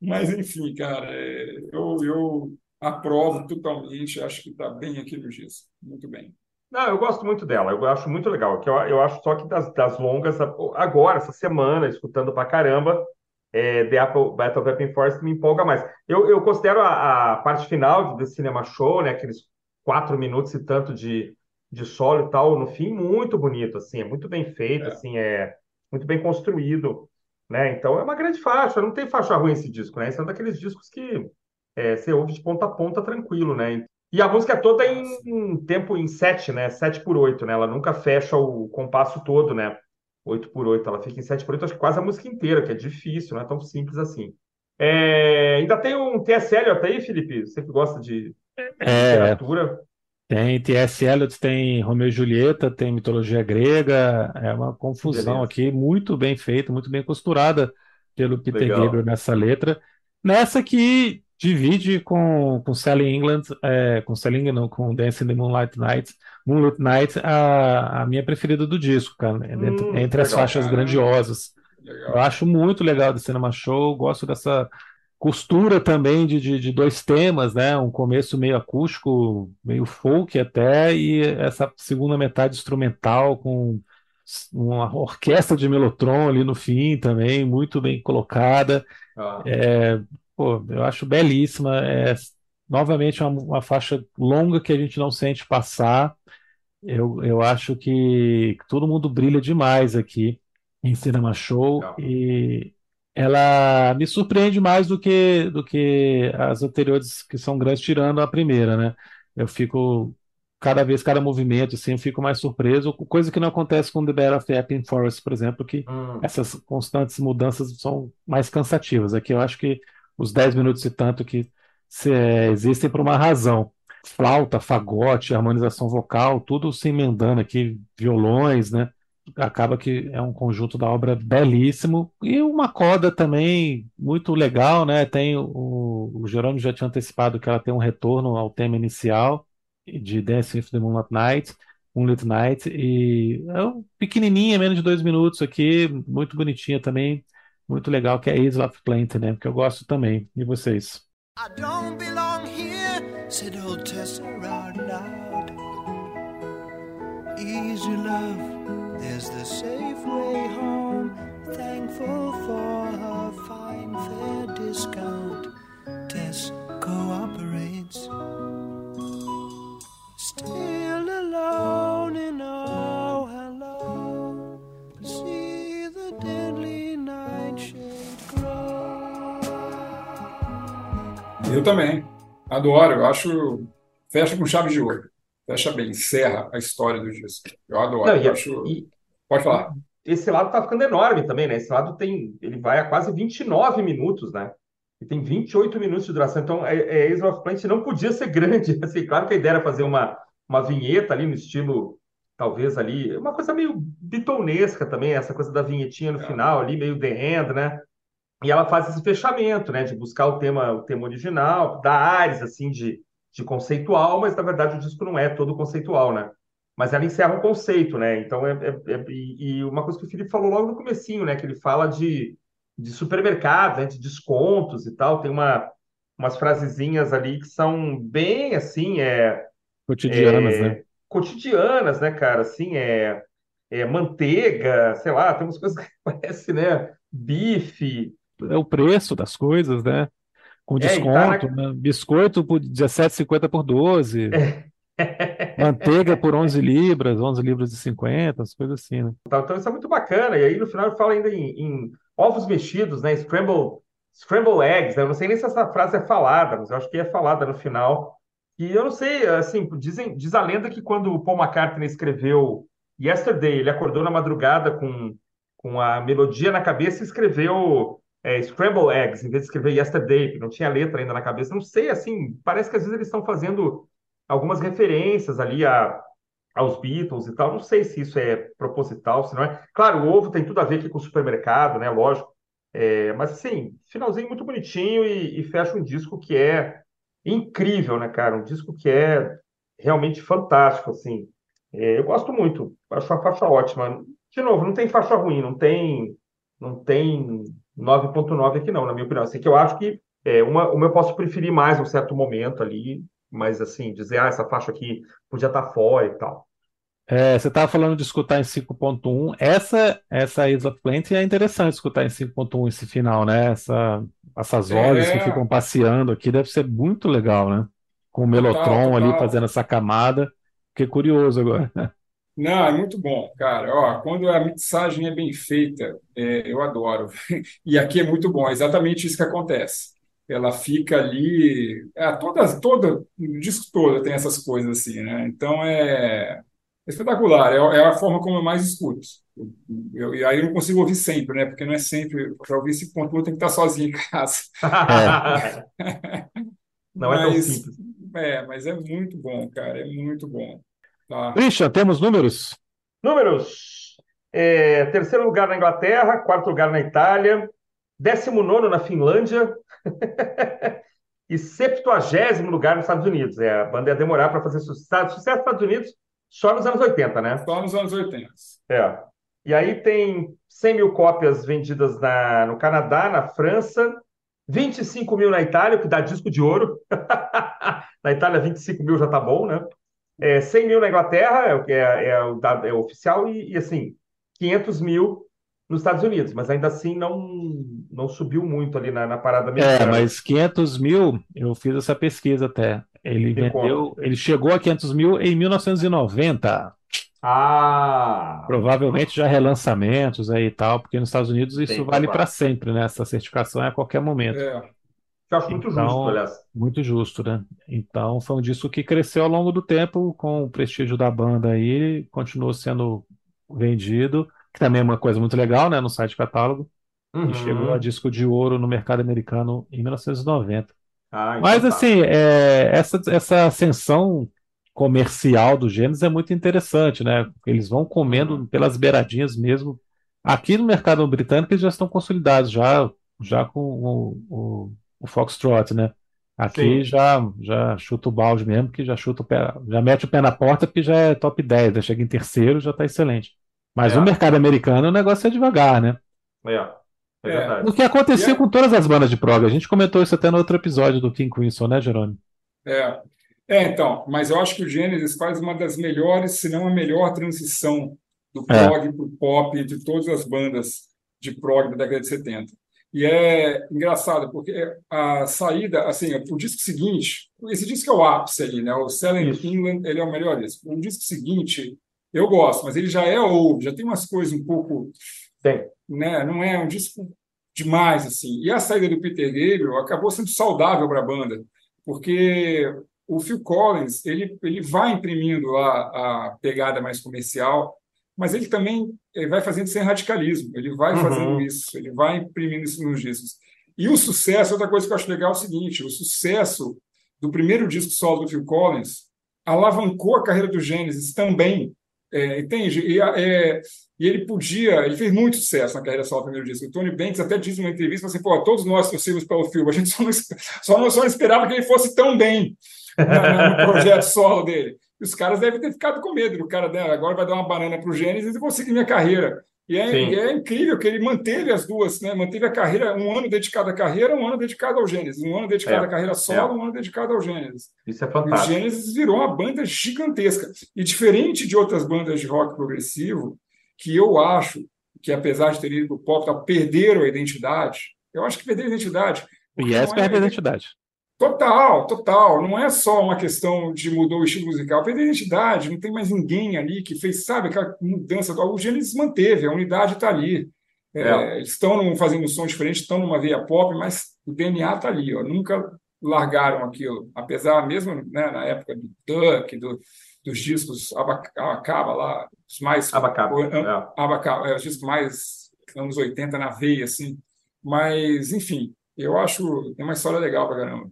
Mas, enfim, cara, é, eu, eu aprovo totalmente, acho que está bem aqui no GIS. Muito bem. Não, eu gosto muito dela, eu acho muito legal. Que eu, eu acho só que das, das longas, agora, essa semana, escutando pra caramba, é, The Apple Battle of Epping Forest me empolga mais. Eu, eu considero a, a parte final desse cinema show, né, aqueles quatro minutos e tanto de, de solo e tal, no fim, muito bonito, assim, é muito bem feito, é. assim, é muito bem construído, né? Então é uma grande faixa, não tem faixa ruim esse disco, né? Esse é um daqueles discos que é, você ouve de ponta a ponta tranquilo, né? E a música é toda em, em tempo em 7, né? 7 por 8, né? Ela nunca fecha o compasso todo, né? 8 por 8, ela fica em 7 por 8, acho que quase a música inteira, que é difícil, não é tão simples assim. É... ainda tem um T.S. Eliot aí, Felipe? Você que gosta de, é, literatura. Tem T.S. Eliot, tem Romeu e Julieta, tem mitologia grega, é uma confusão Beleza. aqui, muito bem feita, muito bem costurada pelo Peter Legal. Gabriel nessa letra. Nessa que divide com, com Sally England, é, com Sally England, não, com Dancing the Moonlight Night, Moonlight Night, a, a minha preferida do disco, cara, entre, Hum, entre as legal. faixas Caramba. grandiosas. Eu Legal. acho muito legal do Cinema Show, gosto dessa costura também de, de, de dois temas, né? Um começo meio acústico, meio folk até, e essa segunda metade instrumental com uma orquestra de melotron ali no fim também, muito bem colocada. Ah, Pô, eu acho belíssima. É, novamente, uma, uma faixa longa que a gente não sente passar. Eu, eu acho que todo mundo brilha demais aqui em Cinema Show Legal. e ela me surpreende mais do que, do que as anteriores que são grandes, tirando a primeira, né? Eu fico, cada vez, cada movimento, assim, eu fico mais surpreso, coisa que não acontece com The Battle of the Epping Forest, por exemplo, que hum, essas constantes mudanças são mais cansativas. Aqui eu acho que os 10 minutos e tanto que se- é, existem por uma razão. Flauta, fagote, harmonização vocal, tudo se emendando aqui, violões, né? Acaba que é um conjunto da obra belíssimo. E uma coda também muito legal, né? Tem o, o Jerônimo já tinha antecipado que ela tem um retorno ao tema inicial de Dancing with the Moonlight Night. Moonlit Night, e é um pequenininha, menos de dois minutos aqui, muito bonitinha também, muito legal, que é Isle of Plenty, né? Que eu gosto também. E vocês? I don't belong here, said old. Easy love, there's the safe way home. Thankful for her fine fair discount. Tess cooperates. Still alone in oh hello. See the deadly nightshade grow. Eu também. Adoro. Eu acho. Fecha com chave de ouro. Fecha bem, encerra a história do disco. Eu adoro. Não, e, eu acho... e Pode falar. esse lado tá ficando enorme também, né? Esse lado tem, ele vai a quase 29 minutos, né? E tem 28 minutos de duração. Então, é, é, Ace of Plenty não podia ser <laughs> grande. Assim, claro que a ideia era fazer uma, uma vinheta ali no estilo, talvez ali, uma coisa meio bitonesca também, essa coisa da vinhetinha no É. final ali, meio The End, né? E ela faz esse fechamento, né? De buscar o tema, o tema original, dá ares, assim, de, de conceitual, mas na verdade o disco não é todo conceitual, né? Mas ela encerra um conceito, né? Então, é, é- é- e, uma coisa que o Felipe falou logo no comecinho, né? Que ele fala de, de supermercados, né? De descontos e tal. Tem uma, umas frasezinhas ali que são bem, assim, é, Cotidianas, é, né? cotidianas, né, cara? Assim, é, é manteiga, sei lá, tem umas coisas que <laughs> parecem, né? Bife. É o preço das coisas, né? Com É, e tá na- desconto, né? Biscoito por R$17,50 por 12. Manteiga por 11 libras, 11 libras e 50, as coisas assim, né? Tá, Então isso é muito bacana. E aí no final fala ainda em, em ovos mexidos, né? Scramble, scramble eggs, né? Eu não sei nem se essa frase é falada, mas eu acho que é falada no final. E eu não sei, assim, dizem, diz a lenda que quando o Paul McCartney escreveu Yesterday, ele acordou na madrugada com, com a melodia na cabeça e escreveu é, Scramble Eggs, em vez de escrever Yesterday, porque não tinha letra ainda na cabeça. Não sei, assim, parece que às vezes eles estão fazendo algumas referências ali a, aos Beatles e tal. Não sei se isso é proposital, se não é. Claro, o ovo tem tudo a ver aqui com o supermercado, né? Lógico. É, mas assim, finalzinho muito bonitinho e, e fecha um disco que é incrível, né, cara? Um disco que é realmente fantástico, assim. É, eu gosto muito, acho a faixa ótima. De novo, não tem faixa ruim, não tem, não tem 9.9 aqui não, na minha opinião. Assim, que eu acho que é, uma, uma eu posso preferir mais um certo momento ali, mas assim, dizer, ah, essa faixa aqui podia estar fora e tal. É, você estava falando de escutar em 5.1. Essa, essa of Plenty é interessante escutar em 5.1 esse final, né? Essa, essas vozes que É. ficam passeando aqui deve ser muito legal, né? Com o Total, Melotron ali total. fazendo essa camada. Fiquei curioso agora. <laughs> Não, é muito bom, cara. Ó, quando a mixagem é bem feita, é, eu adoro. <laughs> E aqui é muito bom, é exatamente isso que acontece. Ela fica ali, é, toda, toda, o disco todo tem essas coisas assim, né? Então é espetacular, é, é a forma como eu mais escuto. Eu, e aí eu não consigo ouvir sempre, né? Porque não é sempre, para ouvir esse ponto, eu tenho que estar sozinho em casa. <laughs> Não é tão Mas, simples. é, mas é muito bom, cara, é muito bom. Tá? Christian, temos números? Números. É, terceiro lugar na Inglaterra, quarto lugar na Itália, 19 na Finlândia <laughs> e 70 lugar nos Estados Unidos. É, a banda ia demorar para fazer sucesso, sucesso nos Estados Unidos só nos anos 80, né? Só nos anos 80. É. E aí tem 100 mil cópias vendidas na, no Canadá, na França, 25 mil na Itália, o que dá disco de ouro. <laughs> na Itália, 25 mil já tá bom, né? É, 100 mil na Inglaterra, é o que é, é, o, é oficial, e, e, assim, 500 mil nos Estados Unidos, mas ainda assim não, não subiu muito ali na, na parada é, americana. É, mas 500 mil, eu fiz essa pesquisa até. Ele vendeu, ele chegou a 500 mil em 1990. Ah! Provavelmente já relançamentos aí e tal, porque nos Estados Unidos isso Tem, vale para sempre, né? Essa certificação é a qualquer momento. É. Eu acho muito então, justo, aliás. Muito justo, né? Então foi um disco que cresceu ao longo do tempo com o prestígio da banda aí, continuou sendo vendido, que também é uma coisa muito legal, né? No site catálogo. Uhum. E chegou a disco de ouro no mercado americano em 1990. Ah, então Mas tá. assim, é, essa, essa ascensão comercial do Gênesis é muito interessante, né? Eles vão comendo uhum. pelas beiradinhas mesmo. Aqui no mercado britânico eles já estão consolidados, já, já com o, o, o Foxtrot, né? Aqui já, já chuta o balde mesmo, que já chuta o pé, já mete o pé na porta, porque já é top 10, já chega em terceiro, já está excelente. Mas é. o mercado americano o negócio é devagar, né? É. É, é. O que aconteceu é com todas as bandas de prog. A gente comentou isso até no outro episódio do King Crimson, né, Jerônimo? É. É, então, mas eu acho que o Genesis faz uma das melhores, se não a melhor transição do é. prog é. para o pop de todas as bandas de prog da década de 70. E é engraçado, porque a saída, assim, o disco seguinte, esse disco é o ápice ali, né? O Selling England, ele é o melhor disco. O disco seguinte, eu gosto, mas ele já é old, já tem umas coisas um pouco. Tem. Né? Não é um disco demais, assim. E a saída do Peter Gabriel acabou sendo saudável para a banda, porque o Phil Collins ele, ele vai imprimindo a, a pegada mais comercial, mas ele também ele vai fazendo sem radicalismo, ele vai uhum. fazendo isso, ele vai imprimindo isso nos discos. E o sucesso, outra coisa que eu acho legal é o seguinte: o sucesso do primeiro disco solo do Phil Collins alavancou a carreira do Genesis também. É, entende? E, é, e, ele podia, ele fez muito sucesso na carreira solo primeiro disco. O Tony Banks até disse numa entrevista assim: pô, todos nós torcemos pelo filme, a gente só não, <laughs> só não, só não esperava que ele fosse tão bem no projeto solo dele. E os caras devem ter ficado com medo. O cara né, agora vai dar uma banana para o Gênesis e vou seguir minha carreira. E é, e é, incrível que ele manteve as duas, né? Manteve a carreira, um ano dedicado à carreira, um ano dedicado ao Gênesis, um ano dedicado é, à carreira solo, é. um ano dedicado ao Gênesis. Isso é fantástico. E o Gênesis virou uma banda gigantesca. E diferente de outras bandas de rock progressivo, que eu acho que, apesar de ter ido para o pop, perderam a identidade. Eu acho que perderam a identidade. E essa perde é a identidade. Total, total. Não é só uma questão de mudou o estilo musical, fez a identidade, não tem mais ninguém ali que fez, sabe, aquela mudança. O Gênesis manteve, a unidade está ali. É, é. Eles estão fazendo um som diferente, estão numa veia pop, mas o DNA está ali, ó, nunca largaram aquilo. Apesar, mesmo né, na época do Duck, do, dos discos Abacaba lá, os mais. Abacaba. É. Abacaba, é, os discos mais anos 80 na veia, assim. Mas, enfim, eu acho. Tem uma história legal pra caramba.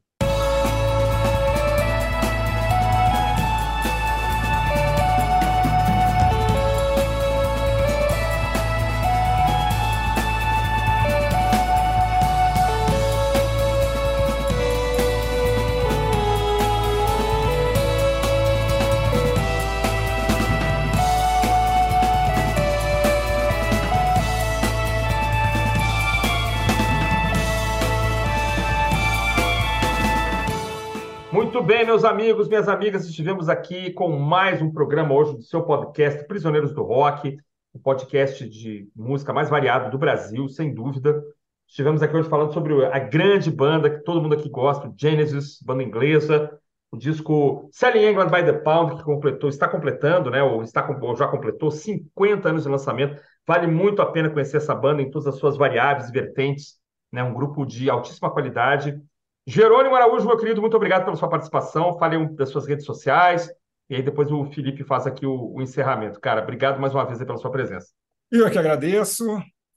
Bem, meus amigos, minhas amigas, estivemos aqui com mais um programa hoje do seu podcast Prisioneiros do Rock, o podcast de música mais variado do Brasil, sem dúvida. Estivemos aqui hoje falando sobre a grande banda que todo mundo aqui gosta, Genesis, banda inglesa, o disco Selling England by the Pound, que completou, está completando, né, ou, está, ou já completou 50 anos de lançamento. Vale muito a pena conhecer essa banda em todas as suas variáveis e vertentes, né, um grupo de altíssima qualidade Jerônimo Araújo, meu querido, muito obrigado pela sua participação. Falei das suas redes sociais e aí depois o Felipe faz aqui o, o encerramento. Cara, obrigado mais uma vez pela sua presença. Eu é que agradeço.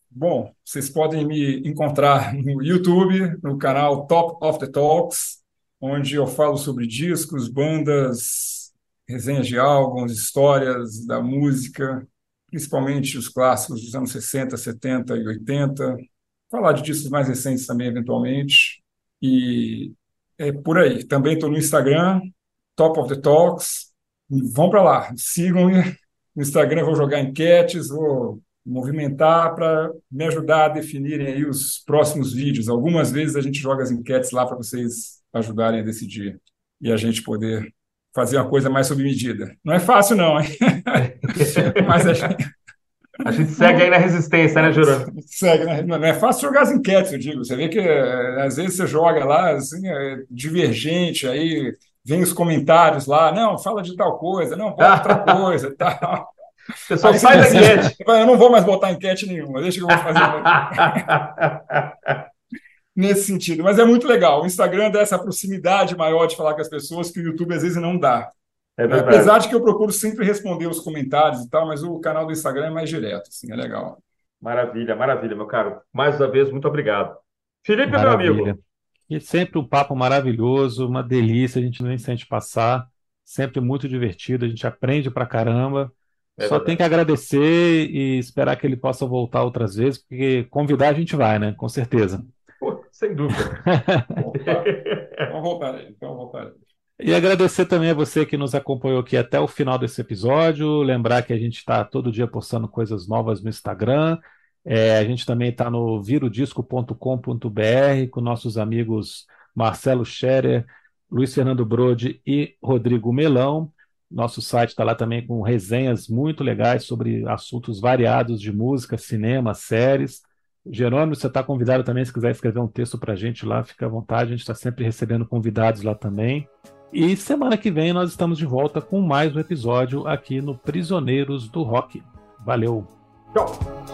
Bom, vocês podem me encontrar no YouTube, no canal Top of the Talks, onde eu falo sobre discos, bandas, resenhas de álbuns, histórias da música, principalmente os clássicos dos anos 60, 70 e 80, falar de discos mais recentes também, eventualmente. E é por aí. Também estou no Instagram, Top of the Talks. Vão para lá, sigam no Instagram, vou jogar enquetes, vou movimentar para me ajudar a definirem aí os próximos vídeos. Algumas vezes a gente joga as enquetes lá para vocês ajudarem a decidir e a gente poder fazer uma coisa mais sob medida. Não é fácil não, hein? <laughs> Mas a gente... A gente segue aí na resistência, né, Jurano? Segue, né? Não é fácil jogar as enquetes, eu digo. Você vê que eh, às vezes você joga lá, assim, é divergente, aí vem os comentários lá, não, fala de tal coisa, não, fala outra <laughs> coisa, tal. O pessoal sai da enquete. Eu não vou mais botar enquete nenhuma, deixa que eu vou fazer. <laughs> Nesse sentido. Mas é muito legal. O Instagram dá essa proximidade maior de falar com as pessoas que o YouTube às vezes não dá. É Apesar de que eu procuro sempre responder os comentários e tal, mas o canal do Instagram é mais direto, assim, é legal. Maravilha, maravilha, meu caro. Mais uma vez, muito obrigado. Felipe, maravilha. meu amigo. E sempre um papo maravilhoso, uma delícia, a gente nem sente passar, sempre muito divertido, a gente aprende pra caramba. É Só verdade. tem que agradecer e esperar que ele possa voltar outras vezes, porque convidar a gente vai, né? Com certeza. Pô, sem dúvida. Vamos voltar aí, vamos voltar aí. E agradecer também a você que nos acompanhou aqui até o final desse episódio. Lembrar que a gente está todo dia postando coisas novas no Instagram. É, a gente também está no virodisco.com.br com nossos amigos Marcelo Scherer, Luiz Fernando Brode e Rodrigo Melão. Nosso site está lá também com resenhas muito legais sobre assuntos variados de música, cinema, séries. Jerônimo, você está convidado também, se quiser escrever um texto para a gente lá, fica à vontade, a gente está sempre recebendo convidados lá também. E semana que vem nós estamos de volta com mais um episódio aqui no Prisioneiros do Rock. Valeu! Tchau!